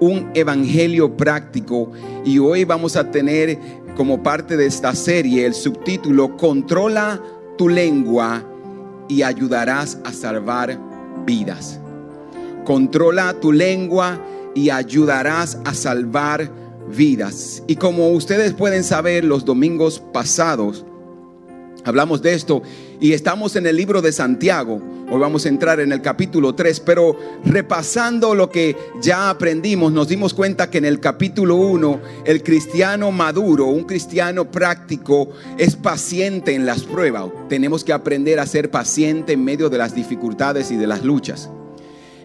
un evangelio práctico y hoy vamos a tener como parte de esta serie el subtítulo Controla tu lengua y ayudarás a salvar vidas. Controla tu lengua y ayudarás a salvar vidas. Y como ustedes pueden saber, los domingos pasados hablamos de esto y estamos en el libro de Santiago. Hoy vamos a entrar en el capítulo 3, pero repasando lo que ya aprendimos, nos dimos cuenta que en el capítulo 1 el cristiano maduro, un cristiano práctico, es paciente en las pruebas. Tenemos que aprender a ser paciente en medio de las dificultades y de las luchas.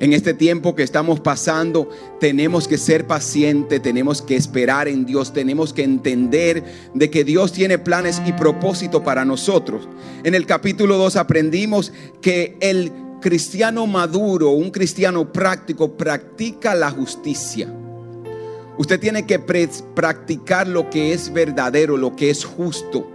En este tiempo que estamos pasando, tenemos que ser pacientes, tenemos que esperar en Dios, tenemos que entender de que Dios tiene planes y propósito para nosotros. En el capítulo 2 aprendimos que el cristiano maduro, un cristiano práctico, practica la justicia. Usted tiene que practicar lo que es verdadero, lo que es justo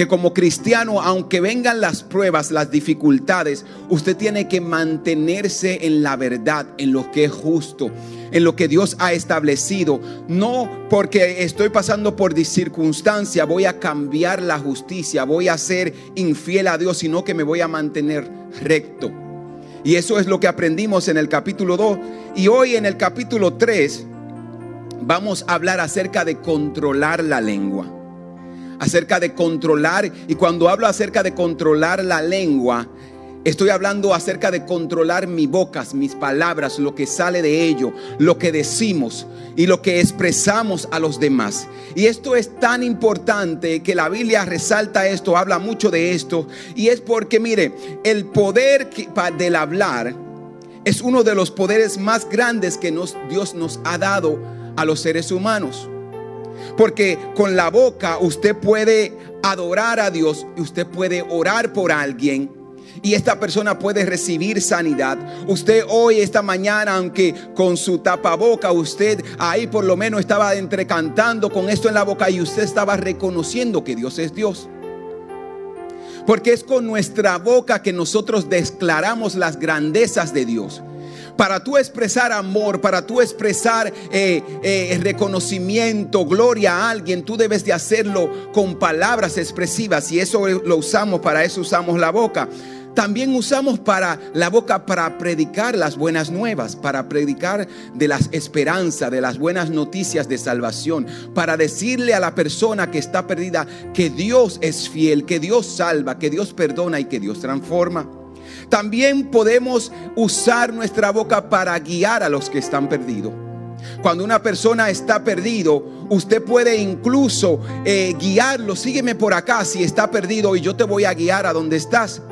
que como cristiano, aunque vengan las pruebas, las dificultades, usted tiene que mantenerse en la verdad, en lo que es justo, en lo que Dios ha establecido. No porque estoy pasando por circunstancia, voy a cambiar la justicia, voy a ser infiel a Dios, sino que me voy a mantener recto. Y eso es lo que aprendimos en el capítulo 2. Y hoy en el capítulo 3 vamos a hablar acerca de controlar la lengua acerca de controlar. Y cuando hablo acerca de controlar la lengua, Estoy hablando acerca de controlar mi boca, mis palabras, lo que sale de ello, lo que decimos y lo que expresamos a los demás. Y esto es tan importante que la Biblia resalta esto, habla mucho de esto. Y es porque, mire, el poder del hablar es uno de los poderes más grandes que Dios nos ha dado a los seres humanos. Porque con la boca usted puede adorar a Dios y usted puede orar por alguien y esta persona puede recibir sanidad. Usted hoy, esta mañana, aunque con su tapaboca, usted ahí por lo menos estaba entrecantando con esto en la boca y usted estaba reconociendo que Dios es Dios. Porque es con nuestra boca que nosotros declaramos las grandezas de Dios para tú expresar amor, para tú expresar eh, eh, reconocimiento, gloria a alguien, tú debes de hacerlo con palabras expresivas y eso lo usamos, para eso usamos la boca. También usamos para la boca para predicar las buenas nuevas, para predicar de las esperanzas, de las buenas noticias de salvación, para decirle a la persona que está perdida que Dios es fiel, que Dios salva, que Dios perdona y que Dios transforma. También podemos usar nuestra boca para guiar a los que están perdidos. Cuando una persona está perdido, usted puede incluso eh, guiarlo. Sígueme por acá si está perdido y yo te voy a guiar a donde estás.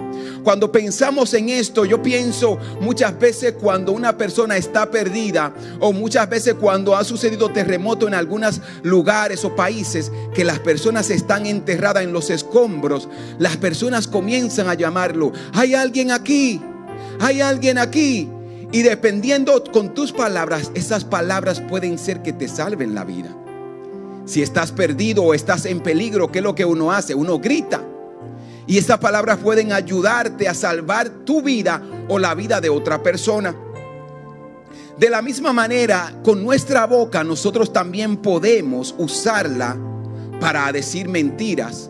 Cuando pensamos en esto, yo pienso muchas veces cuando una persona está perdida o muchas veces cuando ha sucedido terremoto en algunos lugares o países que las personas están enterradas en los escombros, las personas comienzan a llamarlo, hay alguien aquí, hay alguien aquí. Y dependiendo con tus palabras, esas palabras pueden ser que te salven la vida. Si estás perdido o estás en peligro, ¿qué es lo que uno hace? Uno grita. Y esas palabras pueden ayudarte a salvar tu vida o la vida de otra persona. De la misma manera, con nuestra boca nosotros también podemos usarla para decir mentiras.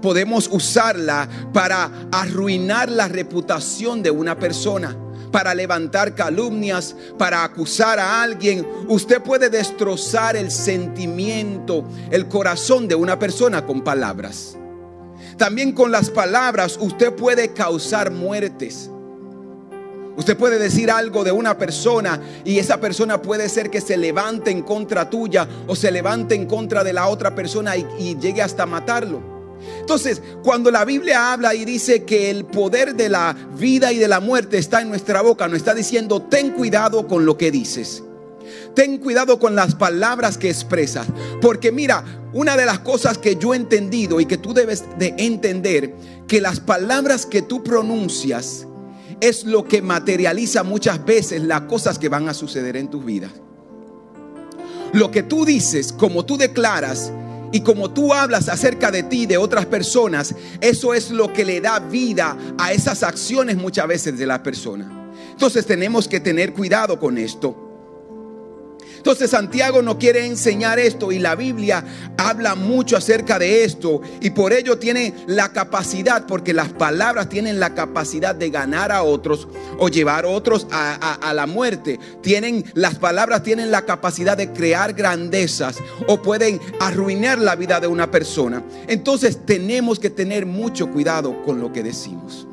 Podemos usarla para arruinar la reputación de una persona, para levantar calumnias, para acusar a alguien. Usted puede destrozar el sentimiento, el corazón de una persona con palabras. También con las palabras usted puede causar muertes. Usted puede decir algo de una persona y esa persona puede ser que se levante en contra tuya o se levante en contra de la otra persona y, llegue hasta matarlo. Entonces, cuando la Biblia habla y dice que el poder de la vida y de la muerte está en nuestra boca, nos está diciendo, ten cuidado con lo que dices. Ten cuidado con las palabras que expresas. Porque mira, una de las cosas que yo he entendido y que tú debes de entender, que las palabras que tú pronuncias es lo que materializa muchas veces las cosas que van a suceder en tu vida. Lo que tú dices, como tú declaras y como tú hablas acerca de ti, de otras personas, eso es lo que le da vida a esas acciones muchas veces de la persona. Entonces tenemos que tener cuidado con esto. Entonces Santiago no quiere enseñar esto y la Biblia habla mucho acerca de esto y por ello tiene la capacidad, porque las palabras tienen la capacidad de ganar a otros o llevar a otros a, la muerte. Tienen, las palabras tienen la capacidad de crear grandezas o pueden arruinar la vida de una persona. Entonces tenemos que tener mucho cuidado con lo que decimos.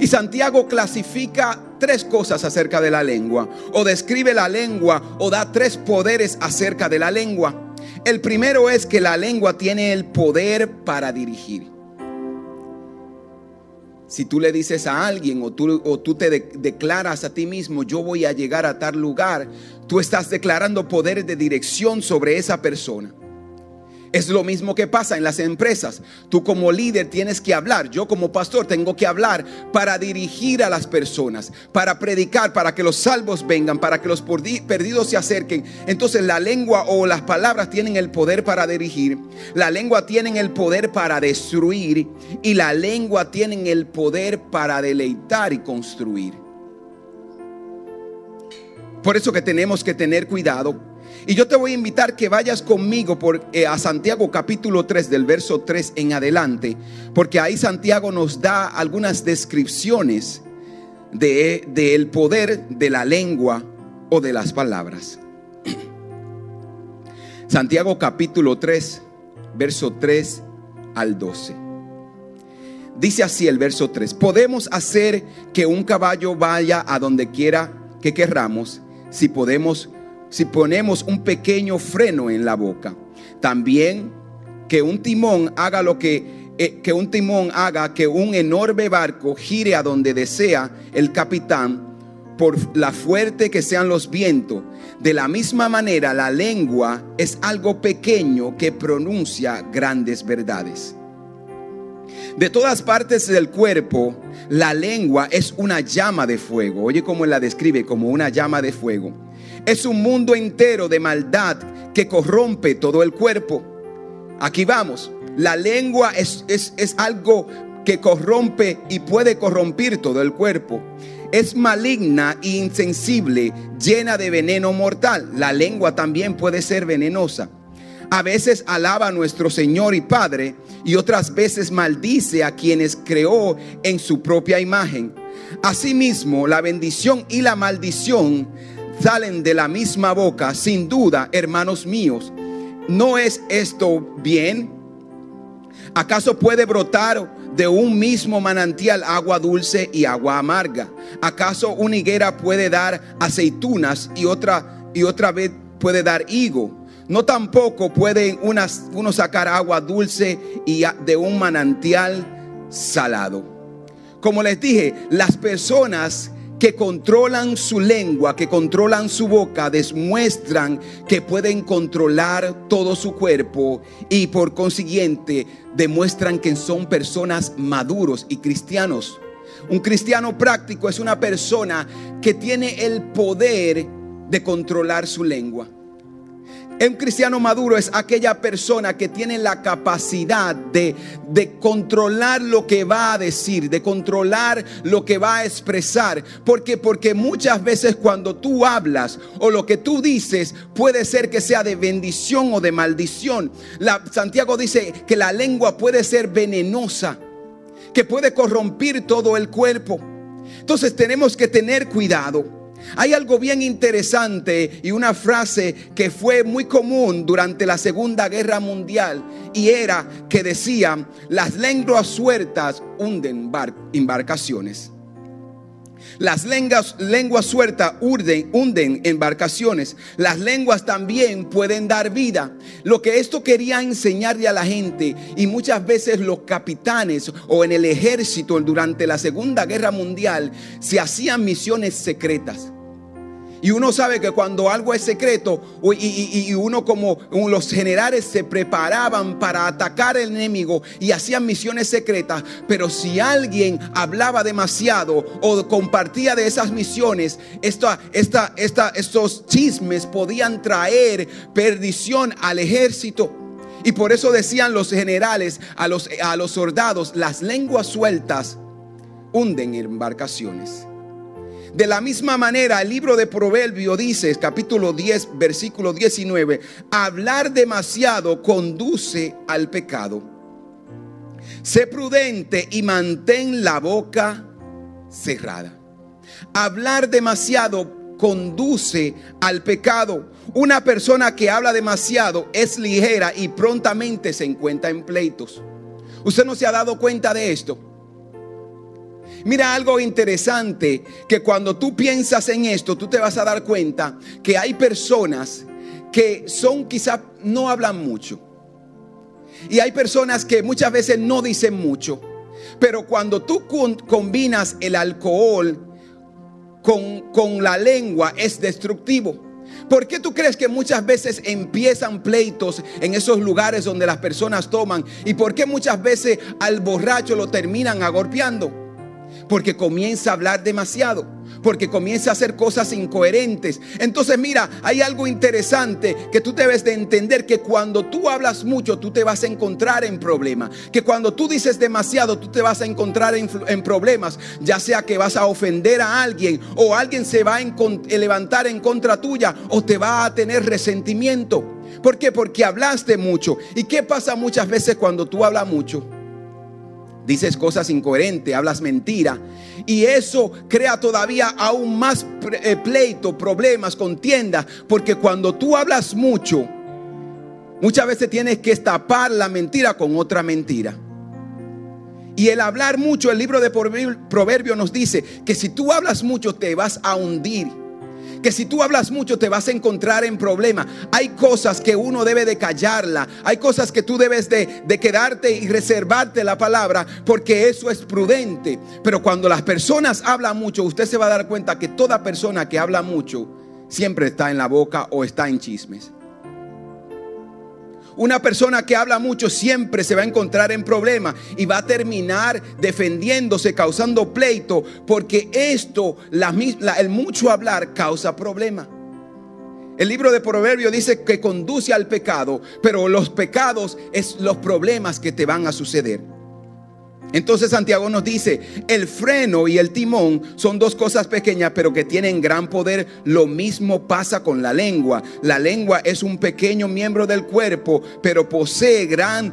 Y Santiago clasifica tres cosas acerca de la lengua, o describe la lengua, o da tres poderes acerca de la lengua. El primero es que la lengua tiene el poder para dirigir. Si tú le dices a alguien o tú, o tú te declaras a ti mismo, yo voy a llegar a tal lugar, tú estás declarando poder de dirección sobre esa persona. Es lo mismo que pasa en las empresas. Tú como líder tienes que hablar. Yo como pastor tengo que hablar para dirigir a las personas, para predicar, para que los salvos vengan, para que los perdidos se acerquen. Entonces la lengua o las palabras tienen el poder para dirigir. La lengua tienen el poder para destruir. Y la lengua tienen el poder para deleitar y construir. Por eso que tenemos que tener cuidado y yo te voy a invitar que vayas conmigo eh, a Santiago capítulo 3 del verso 3 en adelante, porque ahí Santiago nos da algunas descripciones del de, el poder de la lengua o de las palabras. Santiago capítulo 3, verso 3 al 12. Dice así el verso 3, podemos hacer que un caballo vaya a donde quiera que querramos si podemos si ponemos un pequeño freno en la boca. También que un timón haga lo que eh, que un timón haga que un enorme barco gire a donde desea el capitán por la fuerte que sean los vientos. De la misma manera, la lengua es algo pequeño que pronuncia grandes verdades. De todas partes del cuerpo, la lengua es una llama de fuego. Oye cómo la describe como una llama de fuego es un mundo entero de maldad que corrompe todo el cuerpo. Aquí vamos. La lengua es, es, algo que corrompe y puede corrompir todo el cuerpo. Es maligna e insensible, llena de veneno mortal. La lengua también puede ser venenosa. A veces alaba a nuestro Señor y Padre y otras veces maldice a quienes creó en su propia imagen. Asimismo, la bendición y la maldición salen de la misma boca, sin duda, hermanos míos. ¿No es esto bien? ¿Acaso puede brotar de un mismo manantial agua dulce y agua amarga? ¿Acaso una higuera puede dar aceitunas y otra y otra vez puede dar higo? No tampoco pueden unas, uno sacar agua dulce y de un manantial salado. Como les dije, las personas que controlan su lengua, que controlan su boca, demuestran que pueden controlar todo su cuerpo y por consiguiente demuestran que son personas maduros y cristianos. Un cristiano práctico es una persona que tiene el poder de controlar su lengua. Un cristiano maduro es aquella persona que tiene la capacidad de, de, controlar lo que va a decir, de controlar lo que va a expresar. Porque, porque muchas veces cuando tú hablas o lo que tú dices puede ser que sea de bendición o de maldición. Santiago dice que la lengua puede ser venenosa, que puede corrompir todo el cuerpo. Entonces tenemos que tener cuidado. Hay algo bien interesante y una frase que fue muy común durante la Segunda Guerra Mundial y era que decía, las lenguas sueltas hunden embarcaciones. Las lenguas, lenguas sueltas hunden, embarcaciones. Las lenguas también pueden dar vida. Lo que esto quería enseñarle a la gente y muchas veces los capitanes o en el ejército durante la Segunda Guerra Mundial se hacían misiones secretas. Y uno sabe que cuando algo es secreto y, uno como los generales se preparaban para atacar al enemigo y hacían misiones secretas, pero si alguien hablaba demasiado o compartía de esas misiones, esta, esta, esta, estos chismes podían traer perdición al ejército. Y por eso decían los generales a los, a los soldados, las lenguas sueltas hunden embarcaciones. De la misma manera, el libro de Proverbio dice, capítulo 10, versículo 19, hablar demasiado conduce al pecado. Sé prudente y mantén la boca cerrada. Hablar demasiado conduce al pecado. Una persona que habla demasiado es ligera y prontamente se encuentra en pleitos. ¿Usted no se ha dado cuenta de esto? Mira algo interesante, que cuando tú piensas en esto, tú te vas a dar cuenta que hay personas que son quizás no hablan mucho. Y hay personas que muchas veces no dicen mucho. Pero cuando tú combinas el alcohol con, con la lengua es destructivo. ¿Por qué tú crees que muchas veces empiezan pleitos en esos lugares donde las personas toman? ¿Y por qué muchas veces al borracho lo terminan agorpeando? Porque comienza a hablar demasiado. Porque comienza a hacer cosas incoherentes. Entonces mira, hay algo interesante que tú debes de entender que cuando tú hablas mucho, tú te vas a encontrar en problemas. Que cuando tú dices demasiado, tú te vas a encontrar en, problemas. Ya sea que vas a ofender a alguien o alguien se va a levantar en contra tuya o te va a tener resentimiento. ¿Por qué? Porque hablaste mucho. ¿Y qué pasa muchas veces cuando tú hablas mucho? Dices cosas incoherentes, hablas mentira. Y eso crea todavía aún más eh, pleito, problemas, contiendas. Porque cuando tú hablas mucho, muchas veces tienes que tapar la mentira con otra mentira. Y el hablar mucho, el libro de Proverbios nos dice que si tú hablas mucho te vas a hundir que si tú hablas mucho te vas a encontrar en problemas. Hay cosas que uno debe de callarla. Hay cosas que tú debes de, de quedarte y reservarte la palabra porque eso es prudente. Pero cuando las personas hablan mucho, usted se va a dar cuenta que toda persona que habla mucho siempre está en la boca o está en chismes. Una persona que habla mucho siempre se va a encontrar en problemas y va a terminar defendiéndose, causando pleito, porque esto, el mucho hablar, causa problemas. El libro de Proverbios dice que conduce al pecado, pero los pecados es los problemas que te van a suceder. Entonces Santiago nos dice, el freno y el timón son dos cosas pequeñas pero que tienen gran poder. Lo mismo pasa con la lengua. La lengua es un pequeño miembro del cuerpo, pero posee gran,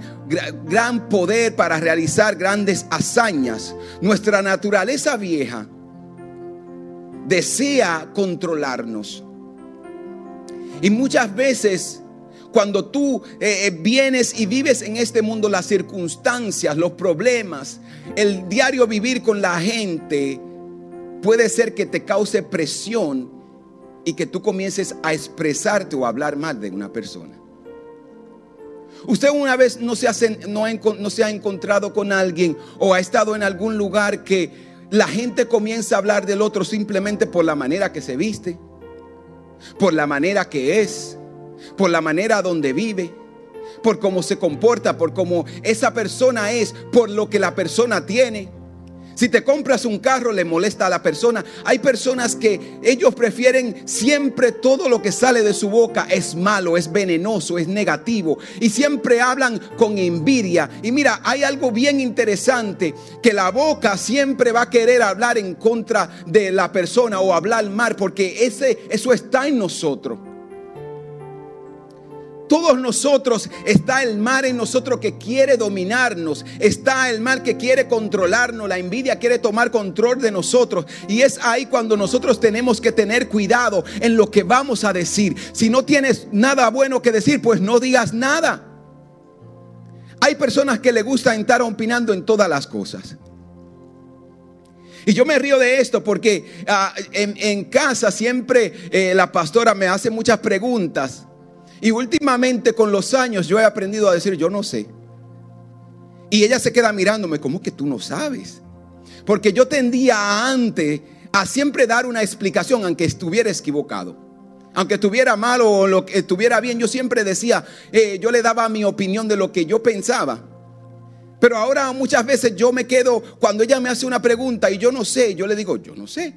gran poder para realizar grandes hazañas. Nuestra naturaleza vieja desea controlarnos. Y muchas veces cuando tú eh, eh, vienes y vives en este mundo, las circunstancias, los problemas, el diario vivir con la gente, puede ser que te cause presión y que tú comiences a expresarte o a hablar mal de una persona. Usted una vez no se, no, no se ha encontrado con alguien o ha estado en algún lugar que la gente comienza a hablar del otro simplemente por la manera que se viste, por la manera que es, por la manera donde vive, por cómo se comporta, por cómo esa persona es, por lo que la persona tiene. Si te compras un carro le molesta a la persona. Hay personas que ellos prefieren siempre todo lo que sale de su boca es malo, es venenoso, es negativo. Y siempre hablan con envidia. Y mira, hay algo bien interesante, que la boca siempre va a querer hablar en contra de la persona o hablar mal, porque ese, eso está en nosotros todos nosotros está el mal en nosotros que quiere dominarnos, está el mal que quiere controlarnos, la envidia quiere tomar control de nosotros y es ahí cuando nosotros tenemos que tener cuidado en lo que vamos a decir. Si no tienes nada bueno que decir, pues no digas nada. Hay personas que le gusta estar opinando en todas las cosas. Y yo me río de esto porque ah, en, casa siempre eh, la pastora me hace muchas preguntas. Y últimamente con los años yo he aprendido a decir, yo no sé. Y ella se queda mirándome, como que tú no sabes? Porque yo tendía antes a siempre dar una explicación, aunque estuviera equivocado. Aunque estuviera mal o lo que estuviera bien, yo siempre decía, eh, yo le daba mi opinión de lo que yo pensaba. Pero ahora muchas veces yo me quedo, cuando ella me hace una pregunta y yo no sé, yo le digo, yo no sé.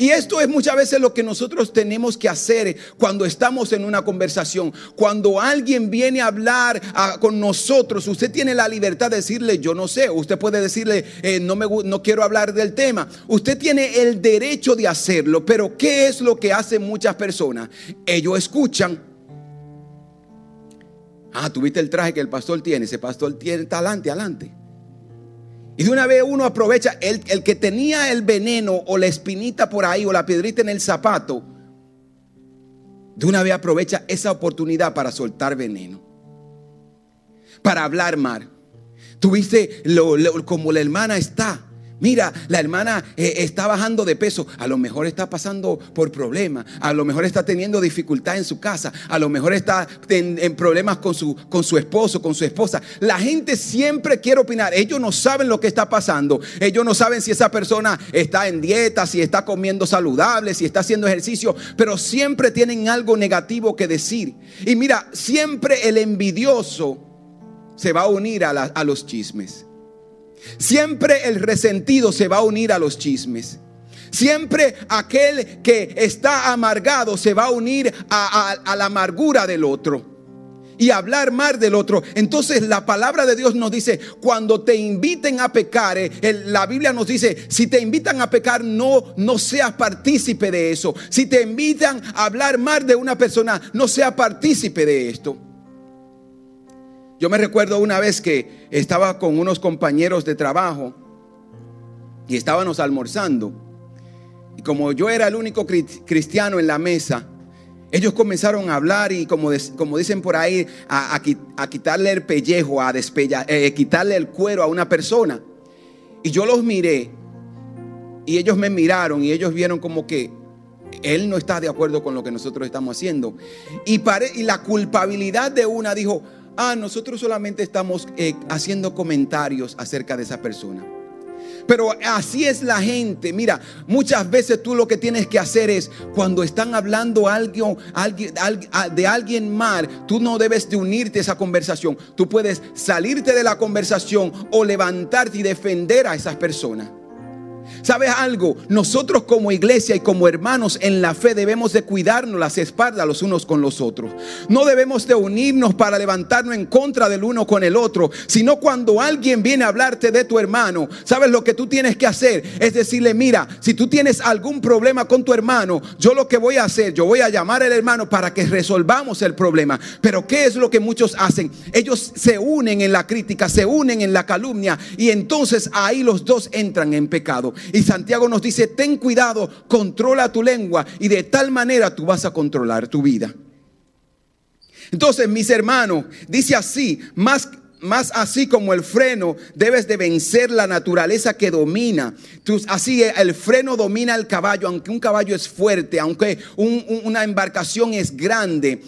Y esto es muchas veces lo que nosotros tenemos que hacer cuando estamos en una conversación. Cuando alguien viene a hablar con nosotros, usted tiene la libertad de decirle, yo no sé. Usted puede decirle, eh, no, me, no quiero hablar del tema. Usted tiene el derecho de hacerlo. Pero ¿qué es lo que hacen muchas personas? Ellos escuchan. Ah, tuviste el traje que el pastor tiene. Ese pastor tiene talante, adelante. Y de una vez uno aprovecha, el, el, que tenía el veneno o la espinita por ahí o la piedrita en el zapato, de una vez aprovecha esa oportunidad para soltar veneno, para hablar mal. Tuviste lo, como la hermana está Mira, la hermana eh, está bajando de peso. A lo mejor está pasando por problemas. A lo mejor está teniendo dificultad en su casa. A lo mejor está en, problemas con su, con su esposo, con su esposa. La gente siempre quiere opinar. Ellos no saben lo que está pasando. Ellos no saben si esa persona está en dieta, si está comiendo saludable, si está haciendo ejercicio. Pero siempre tienen algo negativo que decir. Y mira, siempre el envidioso se va a unir a, a los chismes. Siempre el resentido se va a unir a los chismes. Siempre aquel que está amargado se va a unir a, la amargura del otro y hablar mal del otro. Entonces la palabra de Dios nos dice, cuando te inviten a pecar, eh, la Biblia nos dice, si te invitan a pecar, no, no seas partícipe de eso. Si te invitan a hablar mal de una persona, no seas partícipe de esto. Yo me recuerdo una vez que estaba con unos compañeros de trabajo y estábamos almorzando. Y como yo era el único cristiano en la mesa, ellos comenzaron a hablar y como, como dicen por ahí, a, quitarle el pellejo, a despellar, eh, quitarle el cuero a una persona. Y yo los miré y ellos me miraron y ellos vieron como que él no está de acuerdo con lo que nosotros estamos haciendo. Y, y la culpabilidad de una dijo, ah, nosotros solamente estamos eh, haciendo comentarios acerca de esa persona. Pero así es la gente. Mira, muchas veces tú lo que tienes que hacer es cuando están hablando algo, de alguien mal, tú no debes de unirte a esa conversación. Tú puedes salirte de la conversación o levantarte y defender a esas personas. ¿Sabes algo? Nosotros como iglesia y como hermanos en la fe debemos de cuidarnos las espaldas los unos con los otros. No debemos de unirnos para levantarnos en contra del uno con el otro, sino cuando alguien viene a hablarte de tu hermano, ¿sabes lo que tú tienes que hacer? Es decirle, mira, si tú tienes algún problema con tu hermano, yo lo que voy a hacer, yo voy a llamar al hermano para que resolvamos el problema. Pero ¿qué es lo que muchos hacen? Ellos se unen en la crítica, se unen en la calumnia y entonces ahí los dos entran en pecado. Y Santiago nos dice, ten cuidado, controla tu lengua y de tal manera tú vas a controlar tu vida. Entonces, mis hermanos, dice así, más más así como el freno, debes de vencer la naturaleza que domina. así el freno domina el caballo, aunque un caballo es fuerte, aunque una embarcación es grande.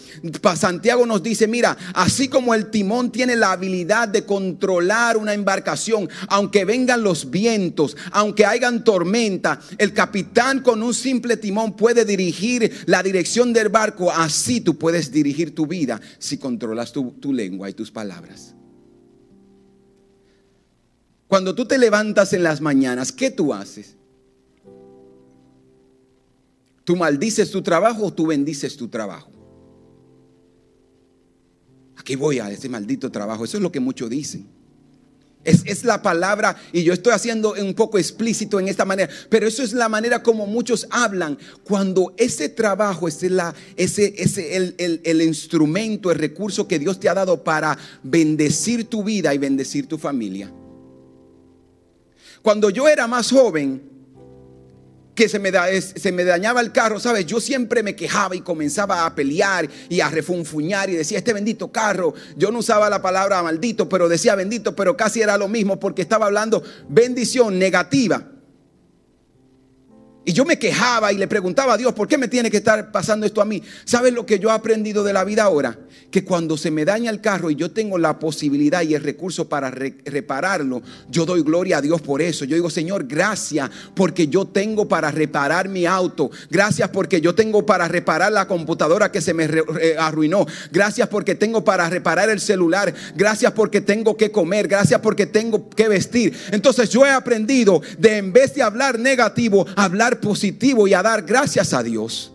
Santiago nos dice, mira, así como el timón tiene la habilidad de controlar una embarcación, aunque vengan los vientos, aunque hayan tormenta, el capitán con un simple timón puede dirigir la dirección del barco. Así tú puedes dirigir tu vida si controlas tu lengua y tus palabras. Cuando tú te levantas en las mañanas, ¿qué tú haces? ¿Tú maldices tu trabajo o tú bendices tu trabajo? Aquí voy a ese maldito trabajo. Eso es lo que muchos dicen. Es, la palabra, y yo estoy haciendo un poco explícito en esta manera, pero eso es la manera como muchos hablan. Cuando ese trabajo es la, ese, ese, el, el instrumento, el recurso que Dios te ha dado para bendecir tu vida y bendecir tu familia. Cuando yo era más joven, que se me, dañaba el carro, ¿sabes? Yo siempre me quejaba y comenzaba a pelear y a refunfuñar y decía, este bendito carro, yo no usaba la palabra maldito, pero decía bendito, pero casi era lo mismo porque estaba hablando bendición negativa. Y yo me quejaba y le preguntaba a Dios, ¿por qué me tiene que estar pasando esto a mí? ¿Sabes lo que yo he aprendido de la vida ahora? Que cuando se me daña el carro y yo tengo la posibilidad y el recurso para repararlo, yo doy gloria a Dios por eso. Yo digo, Señor, gracias porque yo tengo para reparar mi auto. Gracias porque yo tengo para reparar la computadora que se me arruinó. Gracias porque tengo para reparar el celular. Gracias porque tengo que comer. Gracias porque tengo que vestir. Entonces yo he aprendido de en vez de hablar negativo, hablar positivo y a dar gracias a Dios.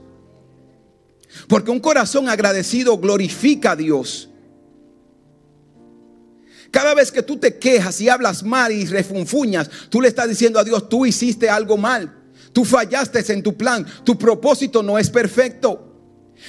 Porque un corazón agradecido glorifica a Dios. Cada vez que tú te quejas y hablas mal y refunfuñas, tú le estás diciendo a Dios, tú hiciste algo mal. Tú fallaste en tu plan. Tu propósito no es perfecto.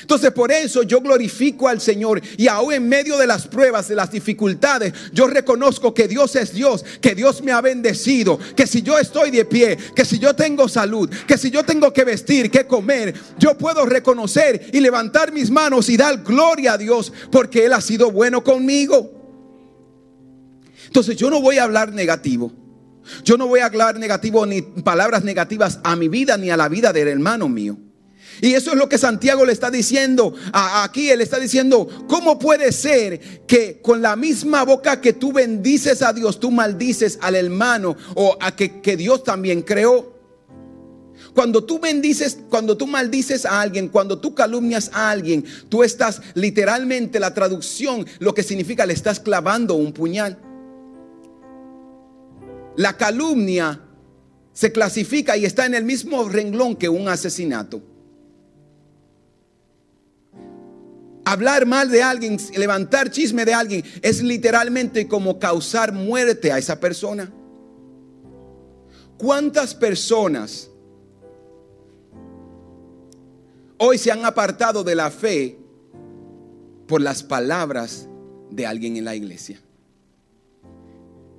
Entonces por eso yo glorifico al Señor y aún en medio de las pruebas, de las dificultades, yo reconozco que Dios es Dios, que Dios me ha bendecido, que si yo estoy de pie, que si yo tengo salud, que si yo tengo que vestir, que comer, yo puedo reconocer y levantar mis manos y dar gloria a Dios porque Él ha sido bueno conmigo. Entonces yo no voy a hablar negativo. Yo no voy a hablar negativo ni palabras negativas a mi vida ni a la vida del hermano mío. Y eso es lo que Santiago le está diciendo. Aquí él está diciendo, ¿cómo puede ser que con la misma boca que tú bendices a Dios, tú maldices al hermano o a que, que Dios también creó? Cuando tú bendices, cuando tú maldices a alguien, cuando tú calumnias a alguien, tú estás literalmente la traducción, lo que significa le estás clavando un puñal. La calumnia se clasifica y está en el mismo renglón que un asesinato. Hablar mal de alguien, levantar chisme de alguien, es literalmente como causar muerte a esa persona. ¿Cuántas personas hoy se han apartado de la fe por las palabras de alguien en la iglesia?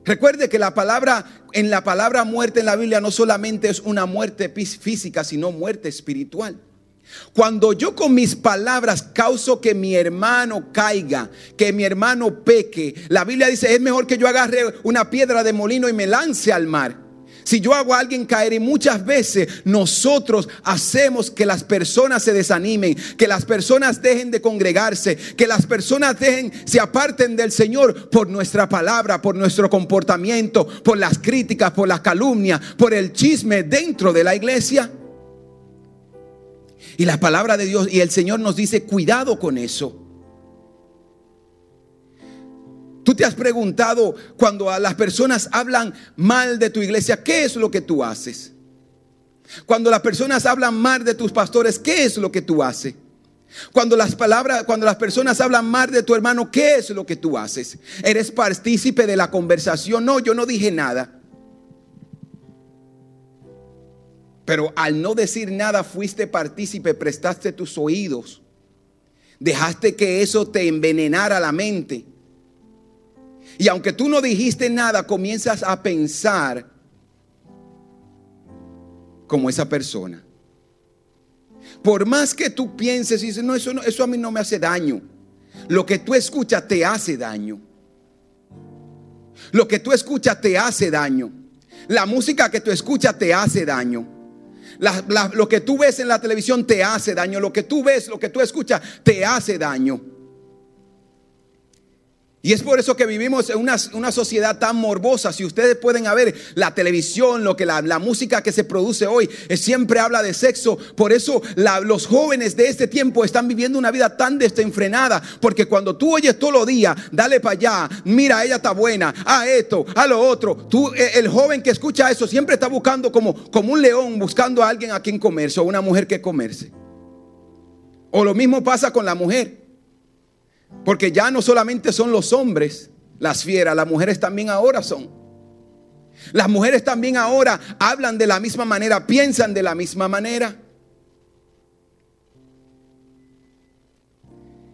Recuerde que la palabra, en la palabra muerte en la Biblia no solamente es una muerte física, sino muerte espiritual. Cuando yo con mis palabras causo que mi hermano caiga, que mi hermano peque, la Biblia dice, es mejor que yo agarre una piedra de molino y me lance al mar. Si yo hago a alguien caer y muchas veces nosotros hacemos que las personas se desanimen, que las personas dejen de congregarse, que las personas dejen, se aparten del Señor por nuestra palabra, por nuestro comportamiento, por las críticas, por las calumnias, por el chisme dentro de la iglesia. Y la palabra de Dios y el Señor nos dice, cuidado con eso. Tú te has preguntado cuando a las personas hablan mal de tu iglesia, ¿qué es lo que tú haces? Cuando las personas hablan mal de tus pastores, ¿qué es lo que tú haces? Cuando las palabras, cuando las personas hablan mal de tu hermano, ¿qué es lo que tú haces? ¿Eres partícipe de la conversación? No, yo no dije nada. Pero al no decir nada fuiste partícipe, prestaste tus oídos. Dejaste que eso te envenenara la mente. Y aunque tú no dijiste nada, comienzas a pensar como esa persona. Por más que tú pienses y dices, no eso, no, eso a mí no me hace daño. Lo que tú escuchas te hace daño. Lo que tú escuchas te hace daño. La música que tú escuchas te hace daño lo que tú ves en la televisión te hace daño. Lo que tú ves, lo que tú escuchas, te hace daño. Y es por eso que vivimos en una, sociedad tan morbosa. Si ustedes pueden ver la televisión, lo que la, música que se produce hoy, eh, siempre habla de sexo. Por eso los jóvenes de este tiempo están viviendo una vida tan desenfrenada. Porque cuando tú oyes todos los días, dale para allá, mira, ella está buena, a esto, a lo otro. Tú, eh, el joven que escucha eso siempre está buscando como, como un león, buscando a alguien a quien comerse o una mujer que comerse. O lo mismo pasa con la mujer. Porque ya no solamente son los hombres las fieras, las mujeres también ahora son. Las mujeres también ahora hablan de la misma manera, piensan de la misma manera.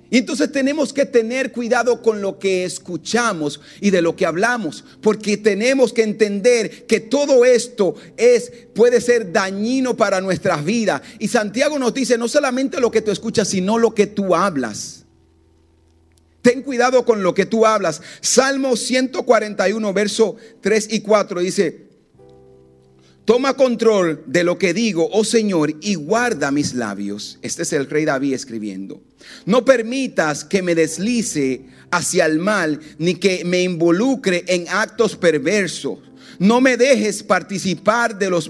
Y entonces tenemos que tener cuidado con lo que escuchamos y de lo que hablamos, porque tenemos que entender que todo esto es puede ser dañino para nuestras vidas. Y Santiago nos dice no solamente lo que tú escuchas, sino lo que tú hablas. Ten cuidado con lo que tú hablas. Salmo 141, verso 3 y 4 dice, toma control de lo que digo, oh Señor, y guarda mis labios. Este es el rey David escribiendo. No permitas que me deslice hacia el mal, ni que me involucre en actos perversos. No me dejes participar de los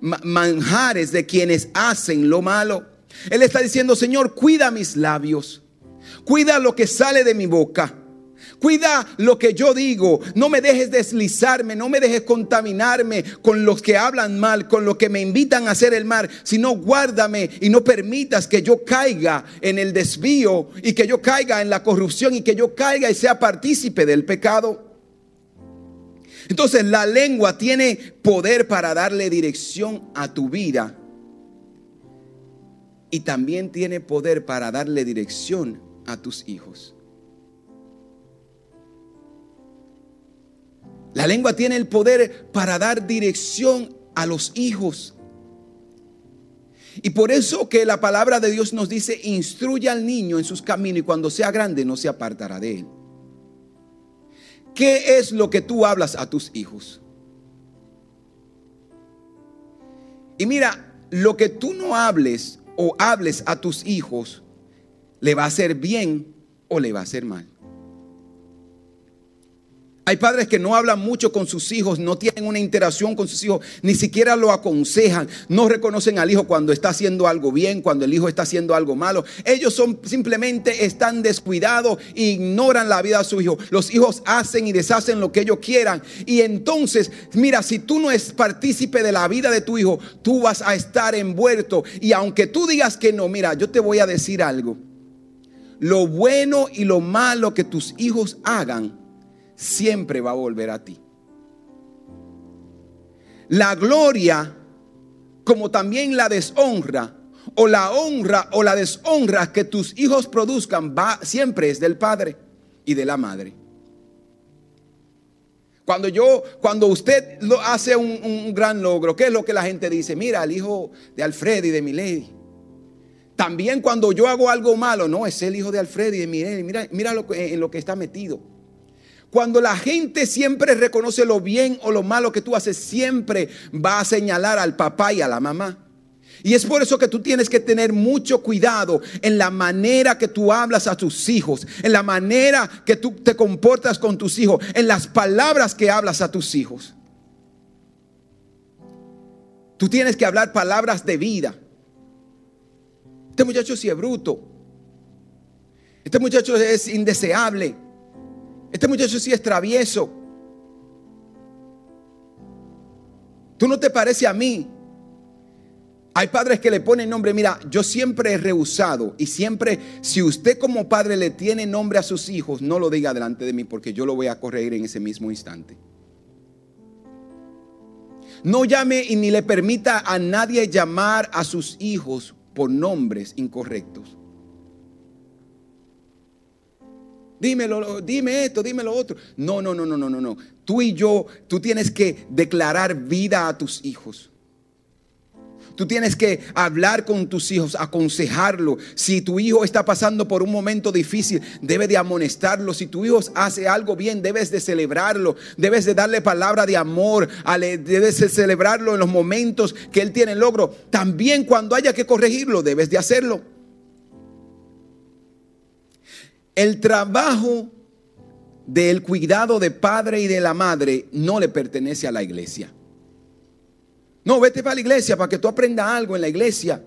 manjares de quienes hacen lo malo. Él está diciendo, Señor, cuida mis labios. Cuida lo que sale de mi boca. Cuida lo que yo digo. No me dejes deslizarme, no me dejes contaminarme con los que hablan mal, con los que me invitan a hacer el mal, sino guárdame y no permitas que yo caiga en el desvío y que yo caiga en la corrupción y que yo caiga y sea partícipe del pecado. Entonces la lengua tiene poder para darle dirección a tu vida y también tiene poder para darle dirección a tus hijos. La lengua tiene el poder para dar dirección a los hijos. Y por eso que la palabra de Dios nos dice, instruye al niño en sus caminos y cuando sea grande no se apartará de él. ¿Qué es lo que tú hablas a tus hijos? Y mira, lo que tú no hables o hables a tus hijos, le va a hacer bien o le va a hacer mal. Hay padres que no hablan mucho con sus hijos, no tienen una interacción con sus hijos, ni siquiera lo aconsejan, no reconocen al hijo cuando está haciendo algo bien, cuando el hijo está haciendo algo malo. Ellos son simplemente están descuidados e ignoran la vida de su hijo. Los hijos hacen y deshacen lo que ellos quieran. Y entonces, mira, si tú no es partícipe de la vida de tu hijo, tú vas a estar envuelto. Y aunque tú digas que no, mira, yo te voy a decir algo. Lo bueno y lo malo que tus hijos hagan siempre va a volver a ti. La gloria, como también la deshonra, o la honra o la deshonra que tus hijos produzcan, va, siempre es del padre y de la madre. Cuando yo, cuando usted lo hace un, gran logro, ¿qué es lo que la gente dice? Mira, el hijo de Alfred y de Milady. También cuando yo hago algo malo, no, es el hijo de Alfred y Milady. Mira, mira lo, en lo que está metido. Cuando la gente siempre reconoce lo bien o lo malo que tú haces, siempre va a señalar al papá y a la mamá. Y es por eso que tú tienes que tener mucho cuidado en la manera que tú hablas a tus hijos, en la manera que tú te comportas con tus hijos, en las palabras que hablas a tus hijos. Tú tienes que hablar palabras de vida. Este muchacho sí es bruto. Este muchacho es indeseable. Este muchacho sí es travieso. Tú no te pareces a mí. Hay padres que le ponen nombre. Mira, yo siempre he rehusado y siempre, si usted como padre le tiene nombre a sus hijos, no lo diga delante de mí porque yo lo voy a corregir en ese mismo instante. No llame y ni le permita a nadie llamar a sus hijos por nombres incorrectos. Dímelo, dime esto, dime lo otro. No, no, no, no, no, no, no. Tú y yo, tú tienes que declarar vida a tus hijos. Tú tienes que hablar con tus hijos, aconsejarlo. Si tu hijo está pasando por un momento difícil, debe de amonestarlo. Si tu hijo hace algo bien, debes de celebrarlo. Debes de darle palabra de amor. Debes de celebrarlo en los momentos que él tiene logro. También cuando haya que corregirlo, debes de hacerlo. El trabajo del cuidado de padre y de la madre no le pertenece a la iglesia. No, vete para la iglesia para que tú aprendas algo en la iglesia.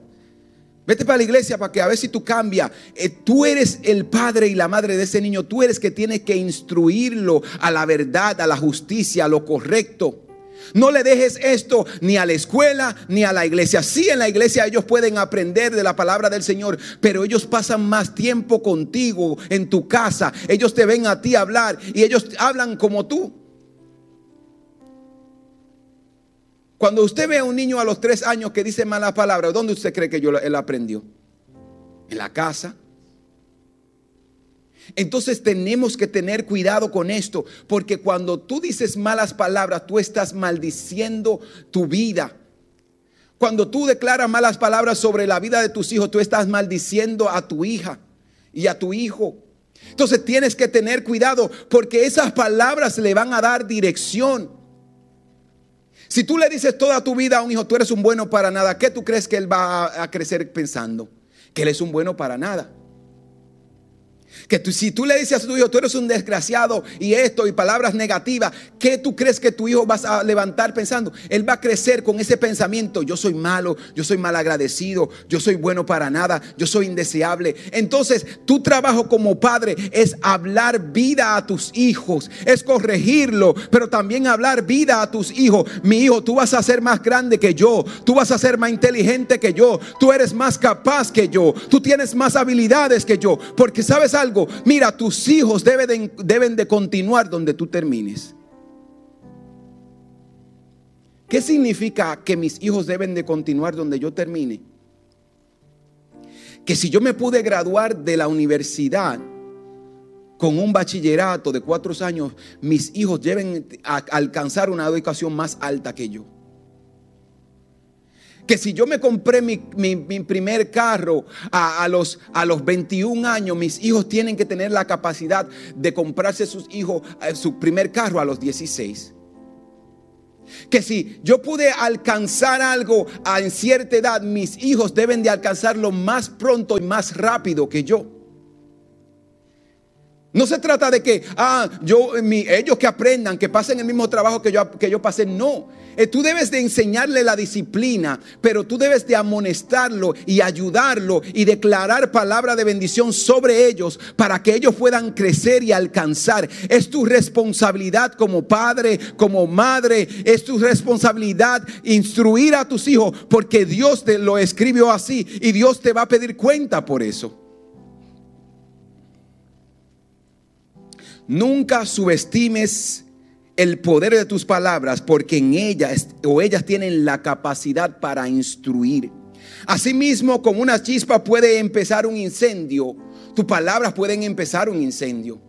Vete para la iglesia para que a ver si tú cambias. Eh, tú eres el padre y la madre de ese niño. Tú eres que tienes que instruirlo a la verdad, a la justicia, a lo correcto. No le dejes esto ni a la escuela ni a la iglesia. Sí, en la iglesia ellos pueden aprender de la palabra del Señor, pero ellos pasan más tiempo contigo en tu casa. Ellos te ven a ti hablar y ellos hablan como tú. Cuando usted ve a un niño a los tres años que dice malas palabras, ¿dónde usted cree que yo, él aprendió? En la casa, entonces tenemos que tener cuidado con esto, porque cuando tú dices malas palabras, tú estás maldiciendo tu vida. Cuando tú declaras malas palabras sobre la vida de tus hijos, tú estás maldiciendo a tu hija y a tu hijo. Entonces tienes que tener cuidado porque esas palabras le van a dar dirección. Si tú le dices toda tu vida a un hijo, tú eres un bueno para nada, ¿qué tú crees que él va a crecer pensando? Que él es un bueno para nada. Que si tú le dices a tu hijo, tú eres un desgraciado y esto y palabras negativas, ¿qué tú crees que tu hijo vas a levantar pensando? Él va a crecer con ese pensamiento, yo soy malo, yo soy mal agradecido, yo soy bueno para nada, yo soy indeseable. Entonces, tu trabajo como padre es hablar vida a tus hijos, es corregirlo, pero también hablar vida a tus hijos. Mi hijo, tú vas a ser más grande que yo, tú vas a ser más inteligente que yo, tú eres más capaz que yo, tú tienes más habilidades que yo, porque sabes algo, mira, tus hijos deben de, deben de continuar donde tú termines. ¿Qué significa que mis hijos deben de continuar donde yo termine? Que si yo me pude graduar de la universidad con un bachillerato de cuatro años, mis hijos deben alcanzar una educación más alta que yo. Que si yo me compré mi, primer carro a, los, a los 21 años, mis hijos tienen que tener la capacidad de comprarse sus hijos, eh, su primer carro a los 16 que si yo pude alcanzar algo a en cierta edad, mis hijos deben de alcanzarlo más pronto y más rápido que yo. No se trata de que, ah, yo, ellos que aprendan, que pasen el mismo trabajo que yo, que yo pasé. No, eh, tú debes de enseñarle la disciplina, pero tú debes de amonestarlo y ayudarlo y declarar palabra de bendición sobre ellos para que ellos puedan crecer y alcanzar. Es tu responsabilidad como padre, como madre, es tu responsabilidad instruir a tus hijos porque Dios te lo escribió así y Dios te va a pedir cuenta por eso. Nunca subestimes el poder de tus palabras porque en ellas o ellas tienen la capacidad para instruir. Asimismo, como una chispa puede empezar un incendio, tus palabras pueden empezar un incendio.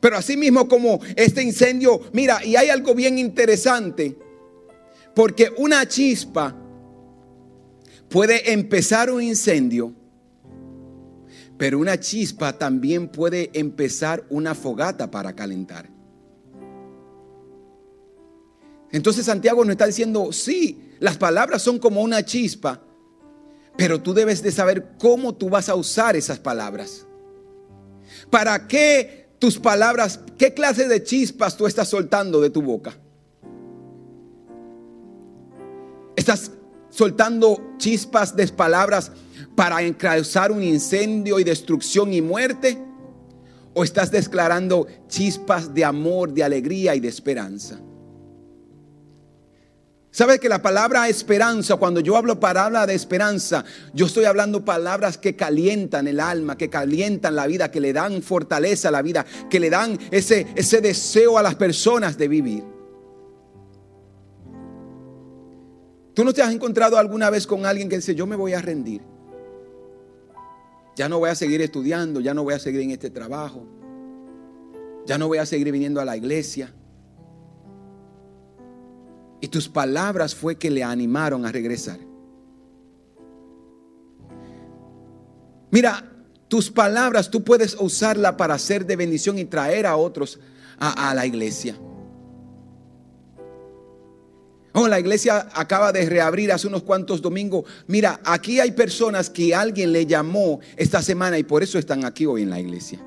Pero asimismo como este incendio, mira, y hay algo bien interesante, porque una chispa puede empezar un incendio, pero una chispa también puede empezar una fogata para calentar. Entonces Santiago nos está diciendo, sí, las palabras son como una chispa, pero tú debes de saber cómo tú vas a usar esas palabras. ¿Para qué tus palabras, qué clase de chispas tú estás soltando de tu boca? ¿Estás soltando chispas de palabras para causar un incendio y destrucción y muerte? ¿O estás declarando chispas de amor, de alegría y de esperanza? ¿Sabes que la palabra esperanza, cuando yo hablo palabra de esperanza, yo estoy hablando palabras que calientan el alma, que calientan la vida, que le dan fortaleza a la vida, que le dan ese, ese deseo a las personas de vivir? ¿Tú no te has encontrado alguna vez con alguien que dice, yo me voy a rendir? Ya no voy a seguir estudiando, ya no voy a seguir en este trabajo. Ya no voy a seguir viniendo a la iglesia. Y tus palabras fue que le animaron a regresar. Mira, tus palabras tú puedes usarla para hacer de bendición y traer a otros a, a la iglesia. Oh, la iglesia acaba de reabrir hace unos cuantos domingos. Mira, aquí hay personas que alguien le llamó esta semana y por eso están aquí hoy en la iglesia.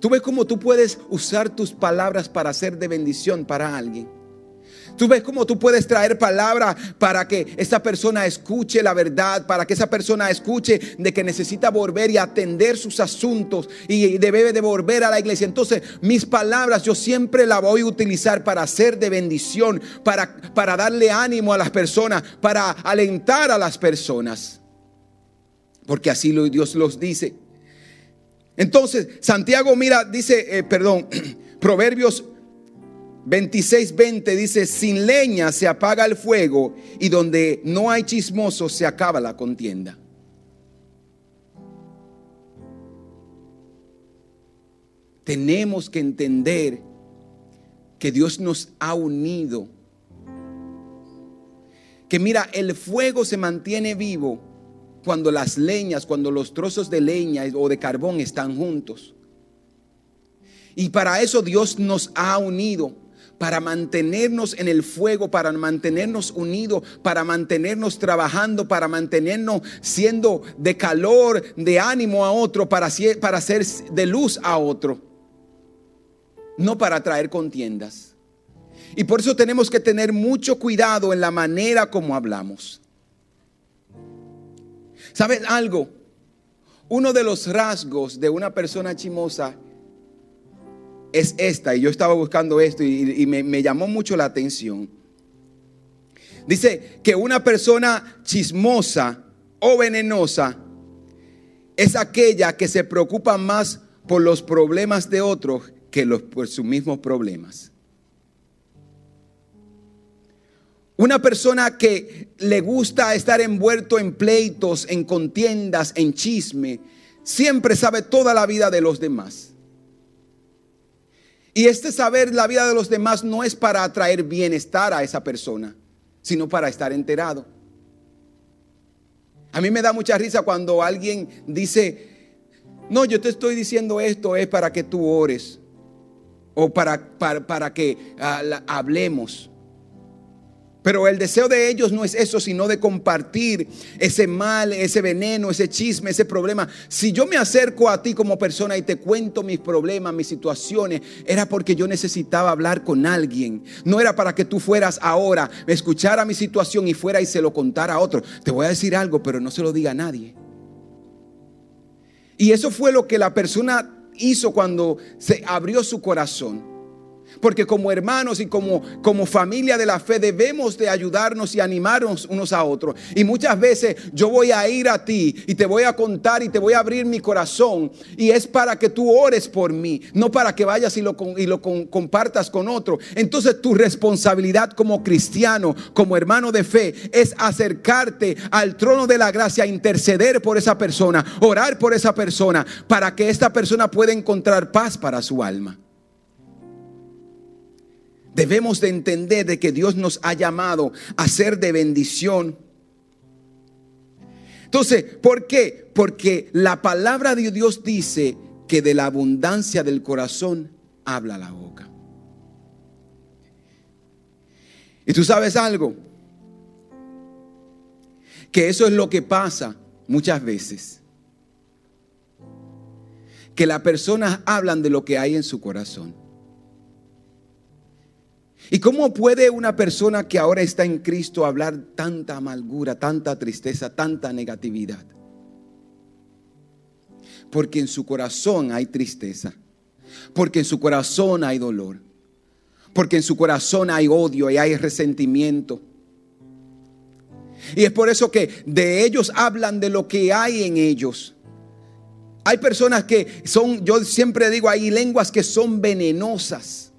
Tú ves cómo tú puedes usar tus palabras para hacer de bendición para alguien. Tú ves cómo tú puedes traer palabra para que esa persona escuche la verdad, para que esa persona escuche de que necesita volver y atender sus asuntos y debe de volver a la iglesia. Entonces, mis palabras yo siempre las voy a utilizar para hacer de bendición, para, para darle ánimo a las personas, para alentar a las personas. Porque así Dios los dice. Entonces, Santiago, mira, dice, eh, perdón, Proverbios 26:20 dice, sin leña se apaga el fuego y donde no hay chismoso se acaba la contienda. Tenemos que entender que Dios nos ha unido. Que mira, el fuego se mantiene vivo cuando las leñas, cuando los trozos de leña o de carbón están juntos. Y para eso Dios nos ha unido para mantenernos en el fuego, para mantenernos unidos, para mantenernos trabajando, para mantenernos siendo de calor, de ánimo a otro, para, para ser de luz a otro. no para traer contiendas. Y por eso tenemos que tener mucho cuidado en la manera como hablamos. ¿Sabes algo? Uno de los rasgos de una persona chimosa es esta, y yo estaba buscando esto y, me, llamó mucho la atención. Dice que una persona chismosa o venenosa es aquella que se preocupa más por los problemas de otros que por sus mismos problemas. Una persona que le gusta estar envuelto en pleitos, en contiendas, en chisme, siempre sabe toda la vida de los demás. Y este saber la vida de los demás no es para atraer bienestar a esa persona, sino para estar enterado. A mí me da mucha risa cuando alguien dice, no, yo te estoy diciendo esto es para que tú ores o para, para, que ah, hablemos. Pero el deseo de ellos no es eso, sino de compartir ese mal, ese veneno, ese chisme, ese problema. Si yo me acerco a ti como persona y te cuento mis problemas, mis situaciones, era porque yo necesitaba hablar con alguien. No era para que tú fueras ahora, escuchara mi situación y fuera y se lo contara a otro. Te voy a decir algo, pero no se lo diga a nadie. Y eso fue lo que la persona hizo cuando se abrió su corazón. Porque como hermanos y como, como familia de la fe debemos de ayudarnos y animarnos unos a otros. Y muchas veces yo voy a ir a ti y te voy a contar y te voy a abrir mi corazón. Y es para que tú ores por mí, no para que vayas y lo, y lo compartas con otro. Entonces tu responsabilidad como cristiano, como hermano de fe, es acercarte al trono de la gracia, interceder por esa persona, orar por esa persona, para que esta persona pueda encontrar paz para su alma debemos de entender de que Dios nos ha llamado a ser de bendición. Entonces, ¿por qué? Porque la palabra de Dios dice que de la abundancia del corazón habla la boca. Y tú sabes algo, que eso es lo que pasa muchas veces. Que las personas hablan de lo que hay en su corazón. ¿Y cómo puede una persona que ahora está en Cristo hablar tanta amargura, tanta tristeza, tanta negatividad? Porque en su corazón hay tristeza, porque en su corazón hay dolor, porque en su corazón hay odio y hay resentimiento. Y es por eso que de ellos hablan de lo que hay en ellos. Hay personas que son, yo siempre digo, hay lenguas que son venenosas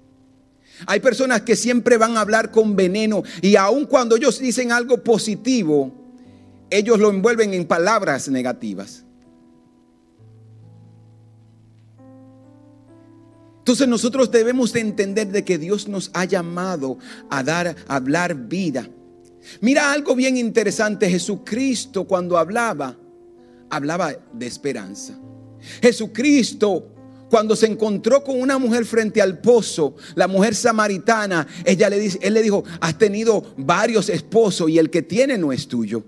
hay personas que siempre van a hablar con veneno y aun cuando ellos dicen algo positivo, ellos lo envuelven en palabras negativas. Entonces nosotros debemos de entender de que Dios nos ha llamado a dar, a hablar vida. Mira algo bien interesante, Jesucristo cuando hablaba, hablaba de esperanza. Jesucristo cuando se encontró con una mujer frente al pozo, la mujer samaritana, ella le dice, él le dijo, has tenido varios esposos y el que tiene no es tuyo.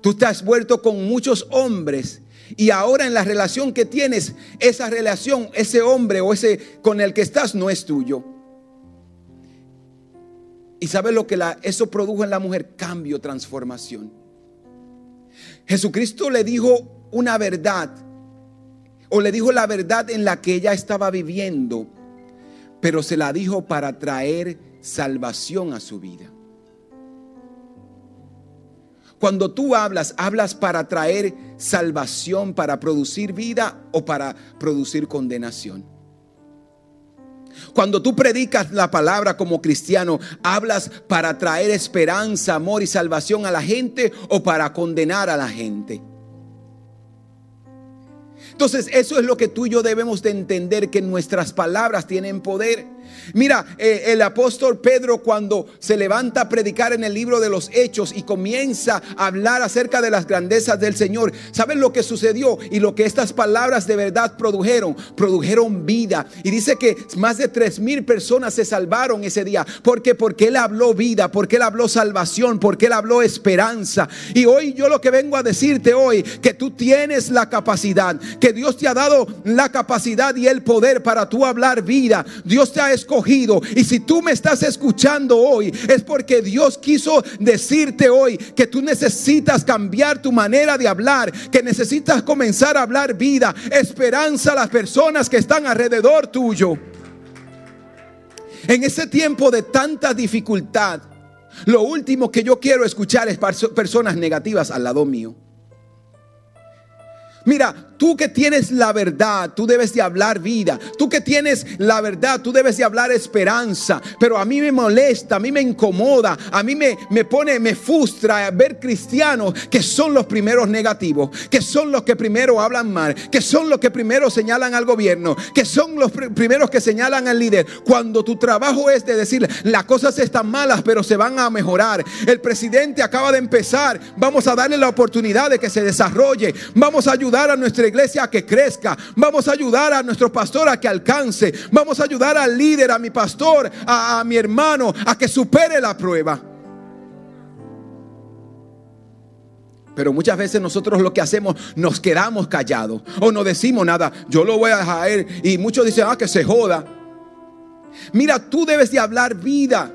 Tú te has vuelto con muchos hombres y ahora en la relación que tienes, esa relación, ese hombre o ese con el que estás no es tuyo. Y sabes lo que eso produjo en la mujer? Cambio, transformación. Jesucristo le dijo una verdad o le dijo la verdad en la que ella estaba viviendo, pero se la dijo para traer salvación a su vida. Cuando tú hablas, hablas para traer salvación, para producir vida o para producir condenación. Cuando tú predicas la palabra como cristiano, hablas para traer esperanza, amor y salvación a la gente o para condenar a la gente. Entonces eso es lo que tú y yo debemos de entender, que nuestras palabras tienen poder. Mira, eh, el apóstol Pedro cuando se levanta a predicar en el libro de los Hechos y comienza a hablar acerca de las grandezas del Señor, ¿saben lo que sucedió? Y lo que estas palabras de verdad produjeron, produjeron vida. Y dice que más de tres mil personas se salvaron ese día. ¿Por qué? Porque Él habló vida, porque Él habló salvación, porque Él habló esperanza. Y hoy yo lo que vengo a decirte hoy, que tú tienes la capacidad, que Dios te ha dado la capacidad y el poder para tú hablar vida. Dios te ha escogido y si tú me estás escuchando hoy, es porque Dios quiso decirte hoy que tú necesitas cambiar tu manera de hablar, que necesitas comenzar a hablar vida, esperanza a las personas que están alrededor tuyo. En ese tiempo de tanta dificultad, lo último que yo quiero escuchar es personas negativas al lado mío. Mira, Tú que tienes la verdad, tú debes de hablar vida. Tú que tienes la verdad, tú debes de hablar esperanza. Pero a mí me molesta, a mí me incomoda, a mí me, me pone, me frustra ver cristianos que son los primeros negativos, que son los que primero hablan mal, que son los que primero señalan al gobierno, que son los primeros que señalan al líder. Cuando tu trabajo es de decir, las cosas están malas, pero se van a mejorar. El presidente acaba de empezar, vamos a darle la oportunidad de que se desarrolle. Vamos a ayudar a nuestra iglesia a que crezca. Vamos a ayudar a nuestro pastor a que alcance. Vamos a ayudar al líder, a mi pastor, a, a mi hermano, a que supere la prueba. Pero muchas veces nosotros lo que hacemos, nos quedamos callados o no decimos nada. Yo lo voy a dejar. Y muchos dicen, ah, que se joda. Mira, tú debes de hablar vida.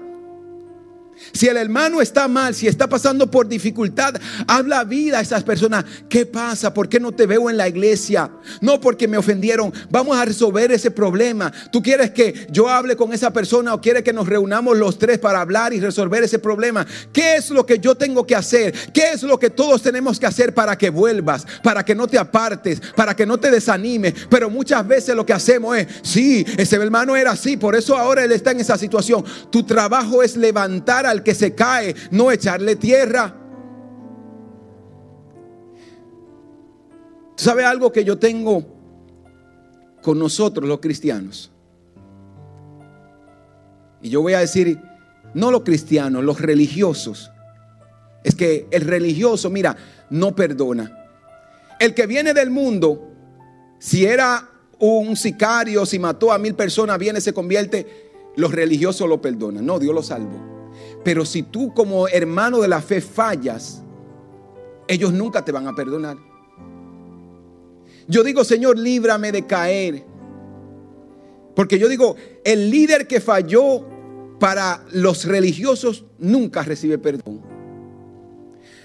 Si el hermano está mal, si está pasando por dificultad, habla vida a esas personas. ¿Qué pasa? ¿Por qué no te veo en la iglesia? No porque me ofendieron. Vamos a resolver ese problema. ¿Tú quieres que yo hable con esa persona o quieres que nos reunamos los tres para hablar y resolver ese problema? ¿Qué es lo que yo tengo que hacer? ¿Qué es lo que todos tenemos que hacer para que vuelvas? Para que no te apartes, para que no te desanimes. Pero muchas veces lo que hacemos es, sí, ese hermano era así, por eso ahora él está en esa situación. Tu trabajo es levantar al que se cae, no echarle tierra. ¿Sabe algo que yo tengo con nosotros los cristianos? Y yo voy a decir, no los cristianos, los religiosos. Es que el religioso, mira, no perdona. El que viene del mundo, si era un sicario, si mató a mil personas, viene, se convierte, los religiosos lo perdonan. No, Dios lo salvó. Pero si tú como hermano de la fe fallas, ellos nunca te van a perdonar. Yo digo, Señor, líbrame de caer. Porque yo digo, el líder que falló para los religiosos nunca recibe perdón.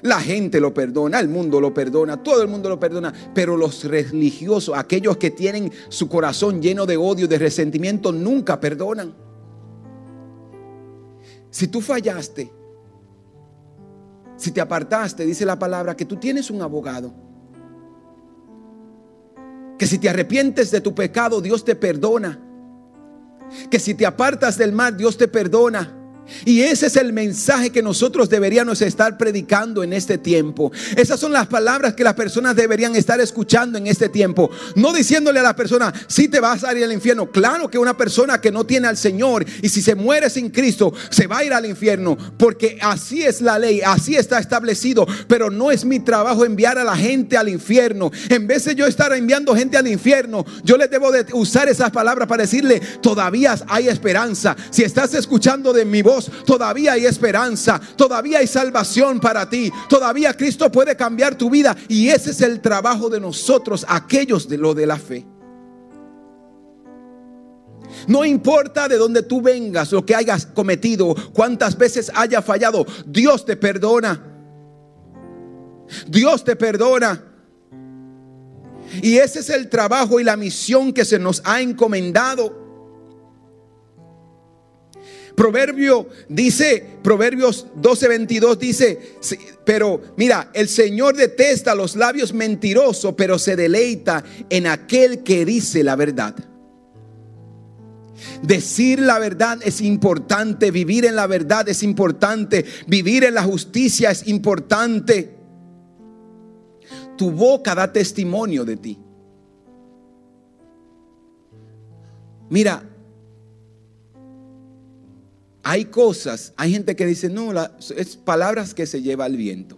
La gente lo perdona, el mundo lo perdona, todo el mundo lo perdona, pero los religiosos, aquellos que tienen su corazón lleno de odio, de resentimiento, nunca perdonan. Si tú fallaste, si te apartaste, dice la palabra, que tú tienes un abogado. Que si te arrepientes de tu pecado, Dios te perdona. Que si te apartas del mal, Dios te perdona. Y ese es el mensaje que nosotros deberíamos estar predicando en este tiempo. Esas son las palabras que las personas deberían estar escuchando en este tiempo. No diciéndole a la persona, si te vas a ir al infierno. Claro que una persona que no tiene al Señor y si se muere sin Cristo, se va a ir al infierno. Porque así es la ley, así está establecido. Pero no es mi trabajo enviar a la gente al infierno. En vez de yo estar enviando gente al infierno, yo le debo de usar esas palabras para decirle, todavía hay esperanza. Si estás escuchando de mi voz, todavía hay esperanza, todavía hay salvación para ti, todavía Cristo puede cambiar tu vida y ese es el trabajo de nosotros, aquellos de lo de la fe. No importa de dónde tú vengas, lo que hayas cometido, cuántas veces haya fallado, Dios te perdona. Dios te perdona. Y ese es el trabajo y la misión que se nos ha encomendado. Proverbio dice, Proverbios 12:22 dice, pero mira, el Señor detesta los labios mentirosos, pero se deleita en aquel que dice la verdad. Decir la verdad es importante, vivir en la verdad es importante, vivir en la justicia es importante. Tu boca da testimonio de ti. Mira, hay cosas, hay gente que dice, no, es palabras que se lleva el viento.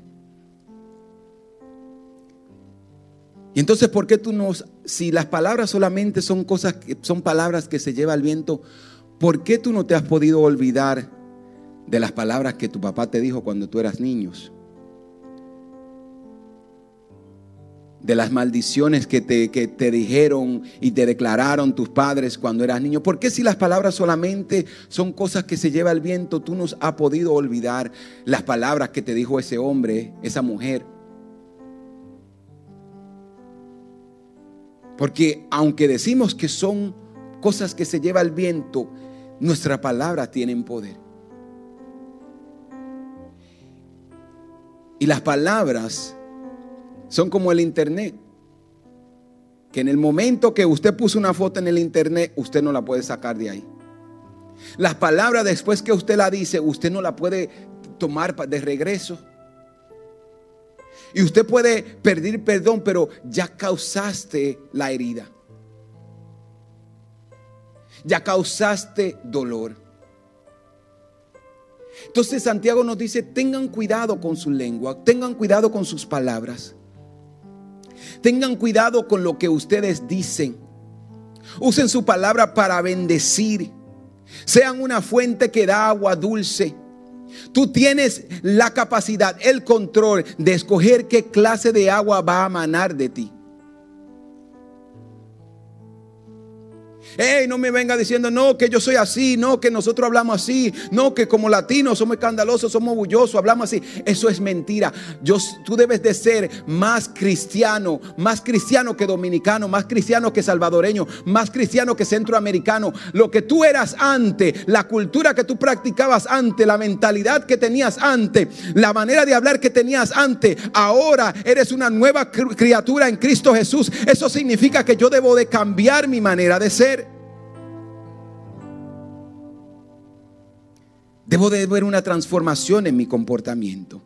Y entonces, ¿por qué tú no, si las palabras solamente son cosas que son palabras que se lleva el viento, ¿por qué tú no te has podido olvidar de las palabras que tu papá te dijo cuando tú eras niños? De las maldiciones que te, que te, dijeron y te declararon tus padres cuando eras niño. ¿Por qué si las palabras solamente son cosas que se lleva el viento, tú nos has podido olvidar las palabras que te dijo ese hombre, esa mujer? Porque aunque decimos que son cosas que se lleva el viento, nuestras palabras tienen poder. Y las palabras son como el internet. Que en el momento que usted puso una foto en el internet, usted no la puede sacar de ahí. Las palabras después que usted la dice, usted no la puede tomar de regreso. Y usted puede pedir perdón, pero ya causaste la herida. Ya causaste dolor. Entonces Santiago nos dice, tengan cuidado con su lengua, tengan cuidado con sus palabras. Tengan cuidado con lo que ustedes dicen. Usen su palabra para bendecir. Sean una fuente que da agua dulce. Tú tienes la capacidad, el control de escoger qué clase de agua va a manar de ti. Hey, no me venga diciendo, no, que yo soy así, no, que nosotros hablamos así, no, que como latinos somos escandalosos, somos orgullosos, hablamos así. Eso es mentira. Yo, tú debes de ser más cristiano, más cristiano que dominicano, más cristiano que salvadoreño, más cristiano que centroamericano. Lo que tú eras antes, la cultura que tú practicabas antes, la mentalidad que tenías antes, la manera de hablar que tenías antes, ahora eres una nueva criatura en Cristo Jesús. Eso significa que yo debo de cambiar mi manera de ser. Debo de ver una transformación en mi comportamiento.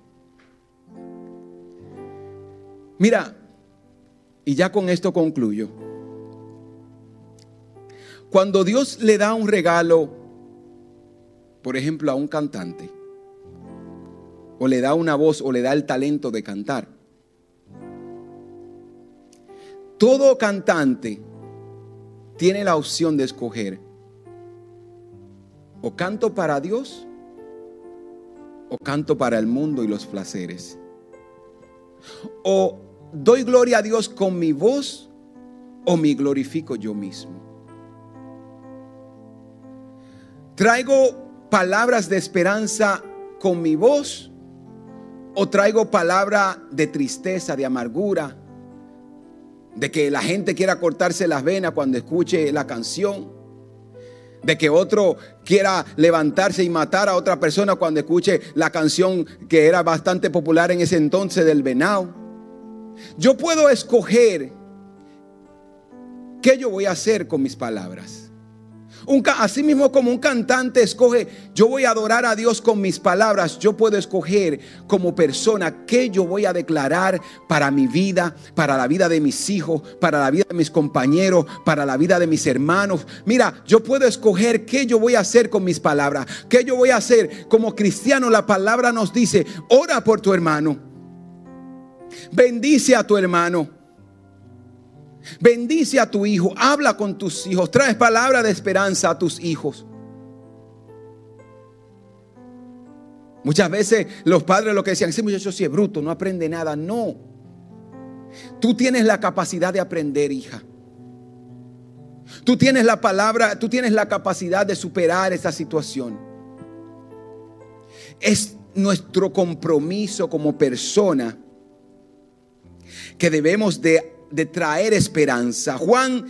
Mira, y ya con esto concluyo. Cuando Dios le da un regalo, por ejemplo, a un cantante, o le da una voz o le da el talento de cantar, todo cantante tiene la opción de escoger o canto para Dios o canto para el mundo y los placeres. O doy gloria a Dios con mi voz o me glorifico yo mismo. Traigo palabras de esperanza con mi voz o traigo palabra de tristeza, de amargura, de que la gente quiera cortarse las venas cuando escuche la canción de que otro quiera levantarse y matar a otra persona cuando escuche la canción que era bastante popular en ese entonces del venado. Yo puedo escoger qué yo voy a hacer con mis palabras. Así mismo como un cantante escoge, yo voy a adorar a Dios con mis palabras, yo puedo escoger como persona qué yo voy a declarar para mi vida, para la vida de mis hijos, para la vida de mis compañeros, para la vida de mis hermanos. Mira, yo puedo escoger qué yo voy a hacer con mis palabras, qué yo voy a hacer. Como cristiano la palabra nos dice, ora por tu hermano, bendice a tu hermano. Bendice a tu hijo, habla con tus hijos, traes palabra de esperanza a tus hijos. Muchas veces los padres lo que decían, ese muchacho sí es bruto, no aprende nada. No. Tú tienes la capacidad de aprender, hija. Tú tienes la palabra, tú tienes la capacidad de superar esa situación. Es nuestro compromiso como persona que debemos de de traer esperanza. Juan,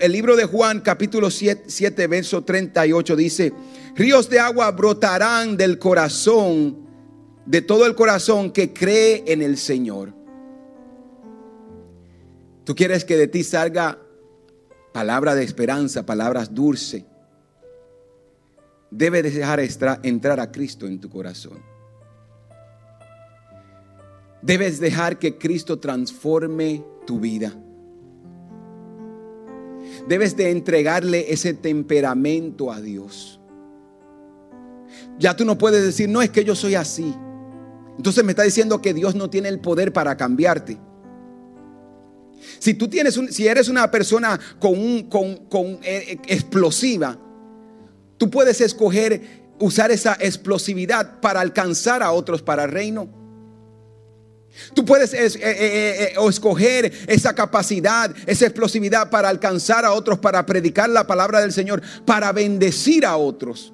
el libro de Juan capítulo 7, verso 38 dice, ríos de agua brotarán del corazón, de todo el corazón que cree en el Señor. Tú quieres que de ti salga palabra de esperanza, palabras dulces. Debe dejar entrar a Cristo en tu corazón. Debes dejar que Cristo transforme tu vida. Debes de entregarle ese temperamento a Dios. Ya tú no puedes decir, no es que yo soy así. Entonces me está diciendo que Dios no tiene el poder para cambiarte. Si tú tienes un, si eres una persona con un, con, con eh, eh, explosiva, tú puedes escoger usar esa explosividad para alcanzar a otros para el reino. Tú puedes eh, escoger esa capacidad, esa explosividad para alcanzar a otros, para predicar la palabra del Señor, para bendecir a otros.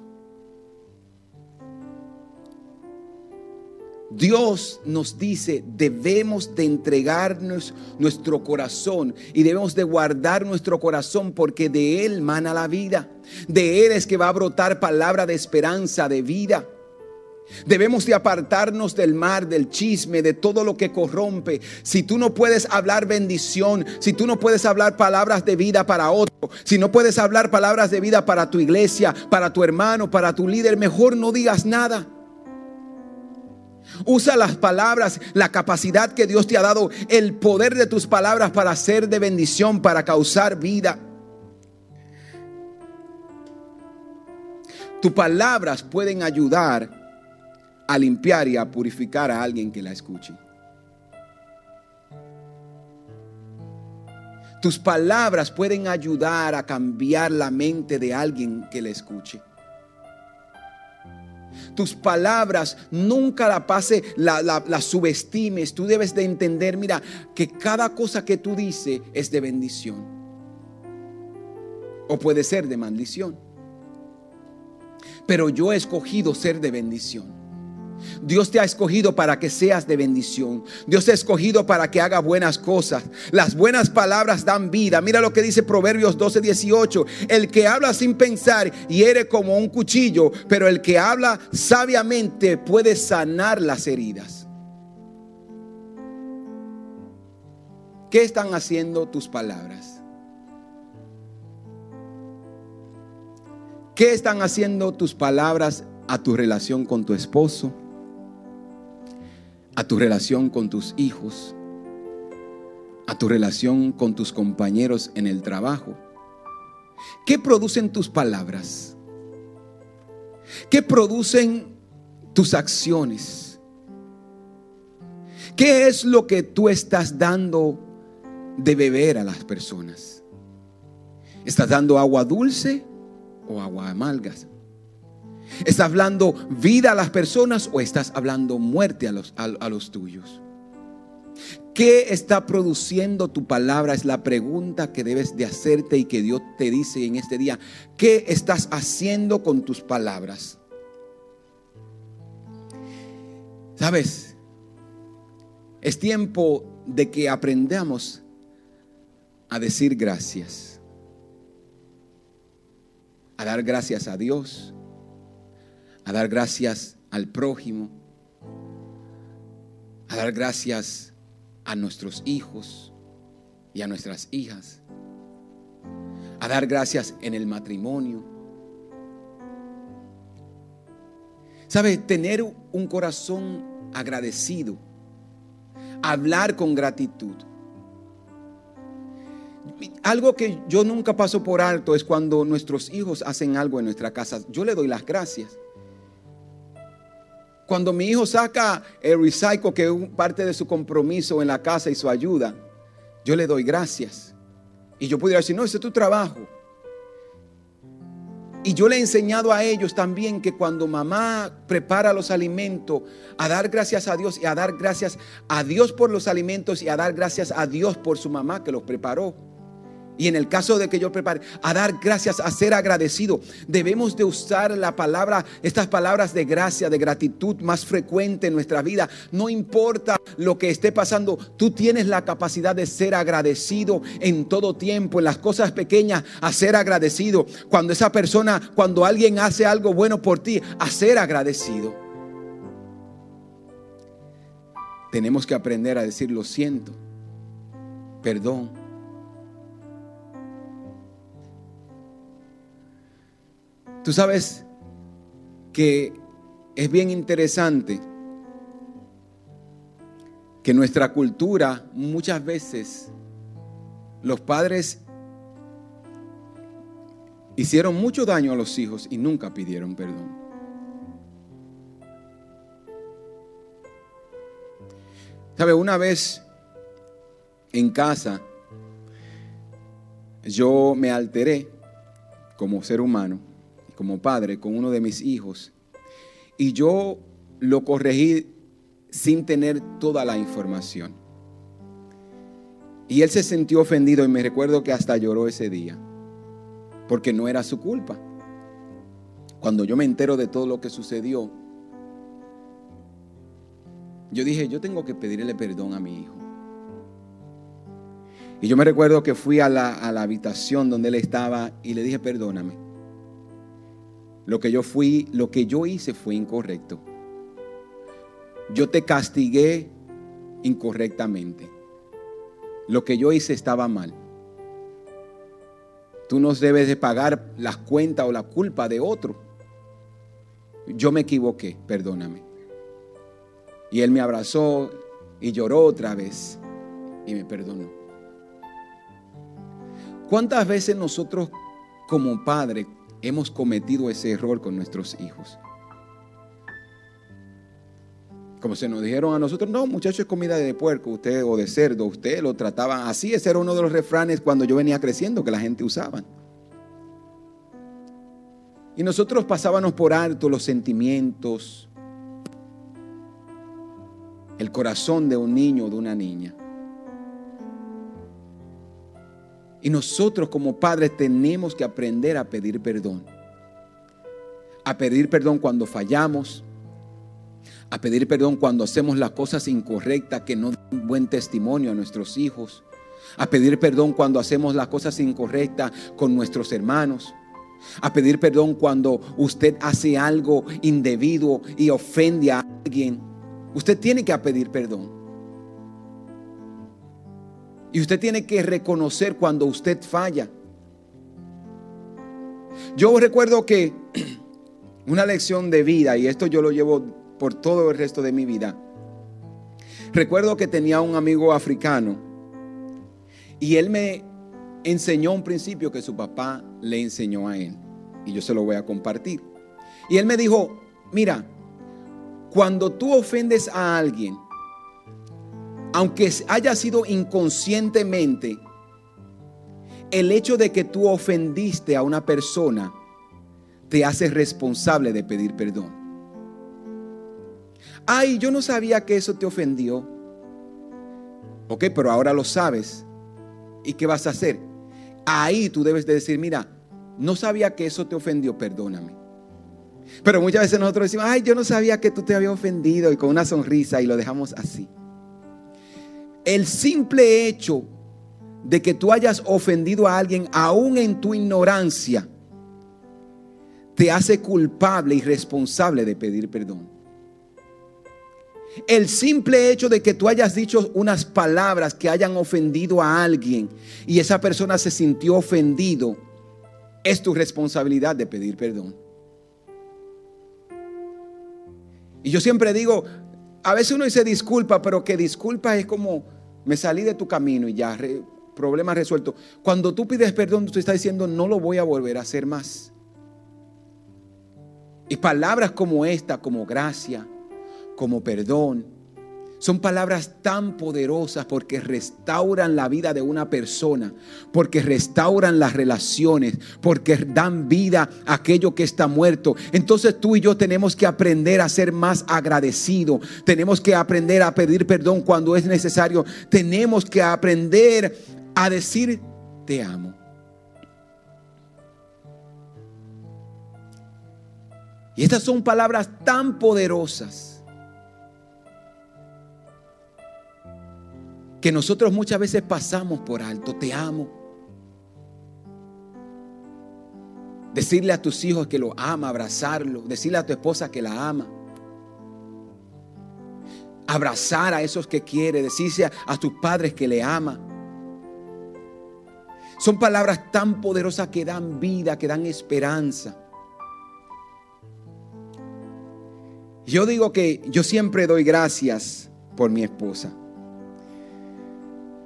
Dios nos dice, debemos de entregarnos nuestro corazón y debemos de guardar nuestro corazón porque de Él mana la vida. De Él es que va a brotar palabra de esperanza, de vida. Debemos de apartarnos del mar, del chisme, de todo lo que corrompe. Si tú no puedes hablar bendición, si tú no puedes hablar palabras de vida para otro, si no puedes hablar palabras de vida para tu iglesia, para tu hermano, para tu líder, mejor no digas nada. Usa las palabras, la capacidad que Dios te ha dado, el poder de tus palabras para ser de bendición, para causar vida. Tus palabras pueden ayudar a limpiar y a purificar a alguien que la escuche. Tus palabras pueden ayudar a cambiar la mente de alguien que la escuche tus palabras, nunca la pase, la, subestimes. Tú debes de entender, mira, que cada cosa que tú dices es de bendición. O puede ser de maldición. Pero yo he escogido ser de bendición. Dios te ha escogido para que seas de bendición. Dios te ha escogido para que haga buenas cosas. Las buenas palabras dan vida. Mira lo que dice Proverbios 12, 18. El que habla sin pensar hiere como un cuchillo, pero el que habla sabiamente puede sanar las heridas. ¿Qué están haciendo tus palabras? ¿Qué están haciendo tus palabras a tu relación con tu esposo? A tu relación con tus hijos, a tu relación con tus compañeros en el trabajo. ¿Qué producen tus palabras? ¿Qué producen tus acciones? ¿Qué es lo que tú estás dando de beber a las personas? ¿Estás dando agua dulce o agua amargas? ¿Estás hablando vida a las personas o estás hablando muerte a los, a, los tuyos? ¿Qué está produciendo tu palabra? Es la pregunta que debes de hacerte y que Dios te dice en este día. ¿Qué estás haciendo con tus palabras? ¿Sabes? Es tiempo de que aprendamos a decir gracias. A dar gracias a Dios a dar gracias al prójimo, a dar gracias a nuestros hijos y a nuestras hijas, a dar gracias en el matrimonio. ¿Sabe? Tener un corazón agradecido, hablar con gratitud. Algo que yo nunca paso por alto es cuando nuestros hijos hacen algo en nuestra casa. Yo le doy las gracias. Cuando mi hijo saca el recycle, que es parte de su compromiso en la casa y su ayuda, yo le doy gracias. Y yo pudiera decir, no, ese es tu trabajo. Y yo le he enseñado a ellos también que cuando mamá prepara los alimentos, a dar gracias a Dios y a dar gracias a Dios por los alimentos y a dar gracias a Dios por su mamá que los preparó. Y en el caso de que yo prepare, a dar gracias, a ser agradecido. Debemos de usar la palabra, estas palabras de gracia, de gratitud más frecuente en nuestra vida. No importa lo que esté pasando, tú tienes la capacidad de ser agradecido en todo tiempo, en las cosas pequeñas, a ser agradecido. Cuando esa persona, cuando alguien hace algo bueno por ti, a ser agradecido. Tenemos que aprender a decir lo siento, perdón Tú sabes que es bien interesante que nuestra cultura muchas veces los padres hicieron mucho daño a los hijos y nunca pidieron perdón. ¿Sabe? Una vez en casa yo me alteré como ser humano como padre, con uno de mis hijos. Y yo lo corregí sin tener toda la información. Y él se sintió ofendido y me recuerdo que hasta lloró ese día, porque no era su culpa. Cuando yo me entero de todo lo que sucedió, yo dije, yo tengo que pedirle perdón a mi hijo. Y yo me recuerdo que fui a la, a la habitación donde él estaba y le dije, perdóname. Lo que yo fui, lo que yo hice fue incorrecto. Yo te castigué incorrectamente. Lo que yo hice estaba mal. Tú no debes de pagar las cuentas o la culpa de otro. Yo me equivoqué, perdóname. Y él me abrazó y lloró otra vez y me perdonó. ¿Cuántas veces nosotros como padres hemos cometido ese error con nuestros hijos? Como se nos dijeron a nosotros, no, muchachos, es comida de puerco, usted o de cerdo, usted lo trataba así. Ese era uno de los refranes cuando yo venía creciendo que la gente usaba. Y nosotros pasábamos por alto los sentimientos, el corazón de un niño o de una niña. Y nosotros como padres tenemos que aprender a pedir perdón. A pedir perdón cuando fallamos, a pedir perdón cuando hacemos las cosas incorrectas que no dan buen testimonio a nuestros hijos, a pedir perdón cuando hacemos las cosas incorrectas con nuestros hermanos, a pedir perdón cuando usted hace algo indebido y ofende a alguien. Usted tiene que pedir perdón. Y usted tiene que reconocer cuando usted falla. Yo recuerdo que una lección de vida, y esto yo lo llevo por todo el resto de mi vida. Recuerdo que tenía un amigo africano y él me enseñó un principio que su papá le enseñó a él. Y yo se lo voy a compartir. Y él me dijo, mira, cuando tú ofendes a alguien, aunque haya sido inconscientemente, el hecho de que tú ofendiste a una persona te hace responsable de pedir perdón. Ay, yo no sabía que eso te ofendió. Ok, pero ahora lo sabes. ¿Y qué vas a hacer? Ahí tú debes de decir, mira, no sabía que eso te ofendió, perdóname. Pero muchas veces nosotros decimos, ay, yo no sabía que tú te había ofendido y con una sonrisa y lo dejamos así. El simple hecho de que tú hayas ofendido a alguien, aún en tu ignorancia, te hace culpable y responsable de pedir perdón. El simple hecho de que tú hayas dicho unas palabras que hayan ofendido a alguien y esa persona se sintió ofendido, es tu responsabilidad de pedir perdón. Y yo siempre digo, a veces uno dice disculpa, pero que disculpa es como me salí de tu camino y ya, problema resuelto. Cuando tú pides perdón, tú estás diciendo, no lo voy a volver a hacer más. Y palabras como esta, como gracia, como perdón. Son palabras tan poderosas porque restauran la vida de una persona, porque restauran las relaciones, porque dan vida a aquello que está muerto. Entonces tú y yo tenemos que aprender a ser más agradecidos. Tenemos que aprender a pedir perdón cuando es necesario. Tenemos que aprender a decir te amo. Y estas son palabras tan poderosas que nosotros muchas veces pasamos por alto. Te amo. Decirle a tus hijos que lo ama, abrazarlo. Decirle a tu esposa que la ama. Abrazar a esos que quiere. Decirle a, tus padres que le ama. Son palabras tan poderosas que dan vida, que dan esperanza. Yo digo que yo siempre doy gracias por mi esposa.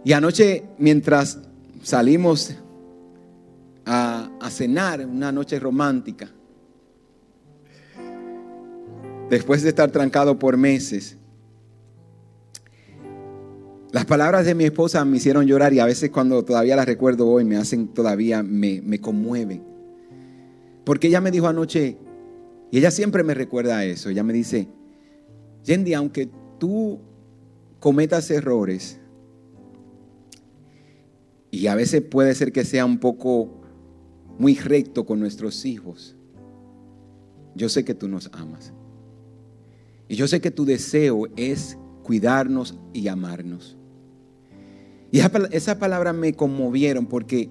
Y anoche, mientras salimos a, cenar, una noche romántica, después de estar trancado por meses, Las palabras de mi esposa me hicieron llorar y a veces cuando todavía las recuerdo hoy me hacen todavía, me, me conmueven. Porque ella me dijo anoche, y ella siempre me recuerda eso, ella me dice, Yendi, aunque tú cometas errores, y a veces puede ser que sea un poco muy recto con nuestros hijos, yo sé que tú nos amas. Y yo sé que tu deseo es cuidarnos y amarnos. Y esa palabra me conmovieron porque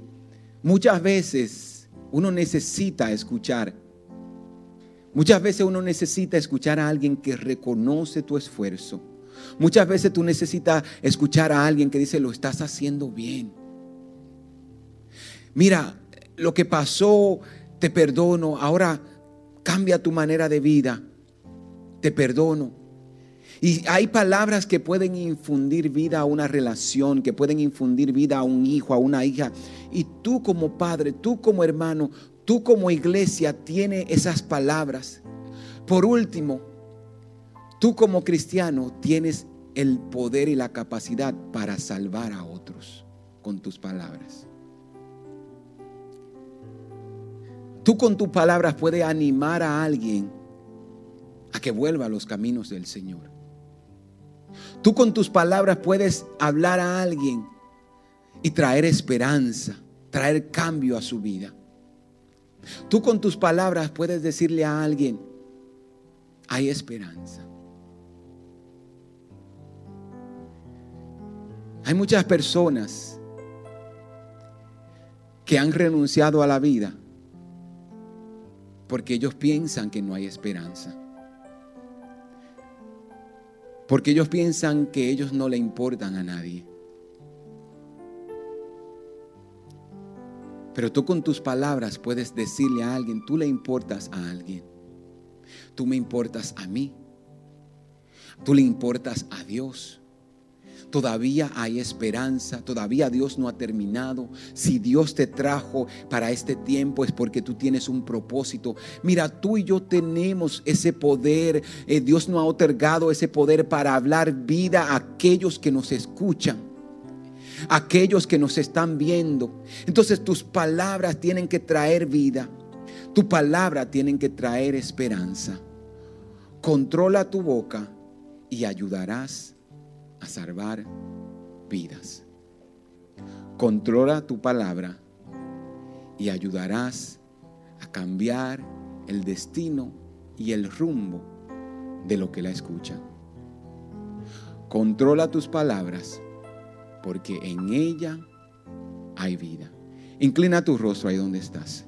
muchas veces uno necesita escuchar. Muchas veces uno necesita escuchar a alguien que reconoce tu esfuerzo. Muchas veces tú necesitas escuchar a alguien que dice, lo estás haciendo bien. Mira, lo que pasó, te perdono. Ahora cambia tu manera de vida. Te perdono. Y hay palabras que pueden infundir vida a una relación, que pueden infundir vida a un hijo, a una hija. Y tú como padre, tú como hermano, tú como iglesia tienes esas palabras. Por último, tú como cristiano tienes el poder y la capacidad para salvar a otros con tus palabras. Tú con tus palabras puedes animar a alguien a que vuelva a los caminos del Señor. Tú con tus palabras puedes hablar a alguien y traer esperanza, traer cambio a su vida. Tú con tus palabras puedes decirle a alguien, hay esperanza. Hay muchas personas que han renunciado a la vida porque ellos piensan que no hay esperanza. Porque ellos piensan que ellos no le importan a nadie. Pero tú con tus palabras puedes decirle a alguien, tú le importas a alguien. Tú me importas a mí. Tú le importas a Dios. Todavía hay esperanza, todavía Dios no ha terminado. Si Dios te trajo para este tiempo es porque tú tienes un propósito. Mira, tú y yo tenemos ese poder. Eh, Dios nos ha otorgado ese poder para hablar vida a aquellos que nos escuchan aquellos que nos están viendo. Entonces tus palabras tienen que traer vida. Tu palabra tienen que traer esperanza. Controla tu boca y ayudarás a salvar vidas. Controla tu palabra y ayudarás a cambiar el destino y el rumbo de lo que la escuchan. Controla tus palabras porque en ella hay vida. Inclina tu rostro ahí donde estás.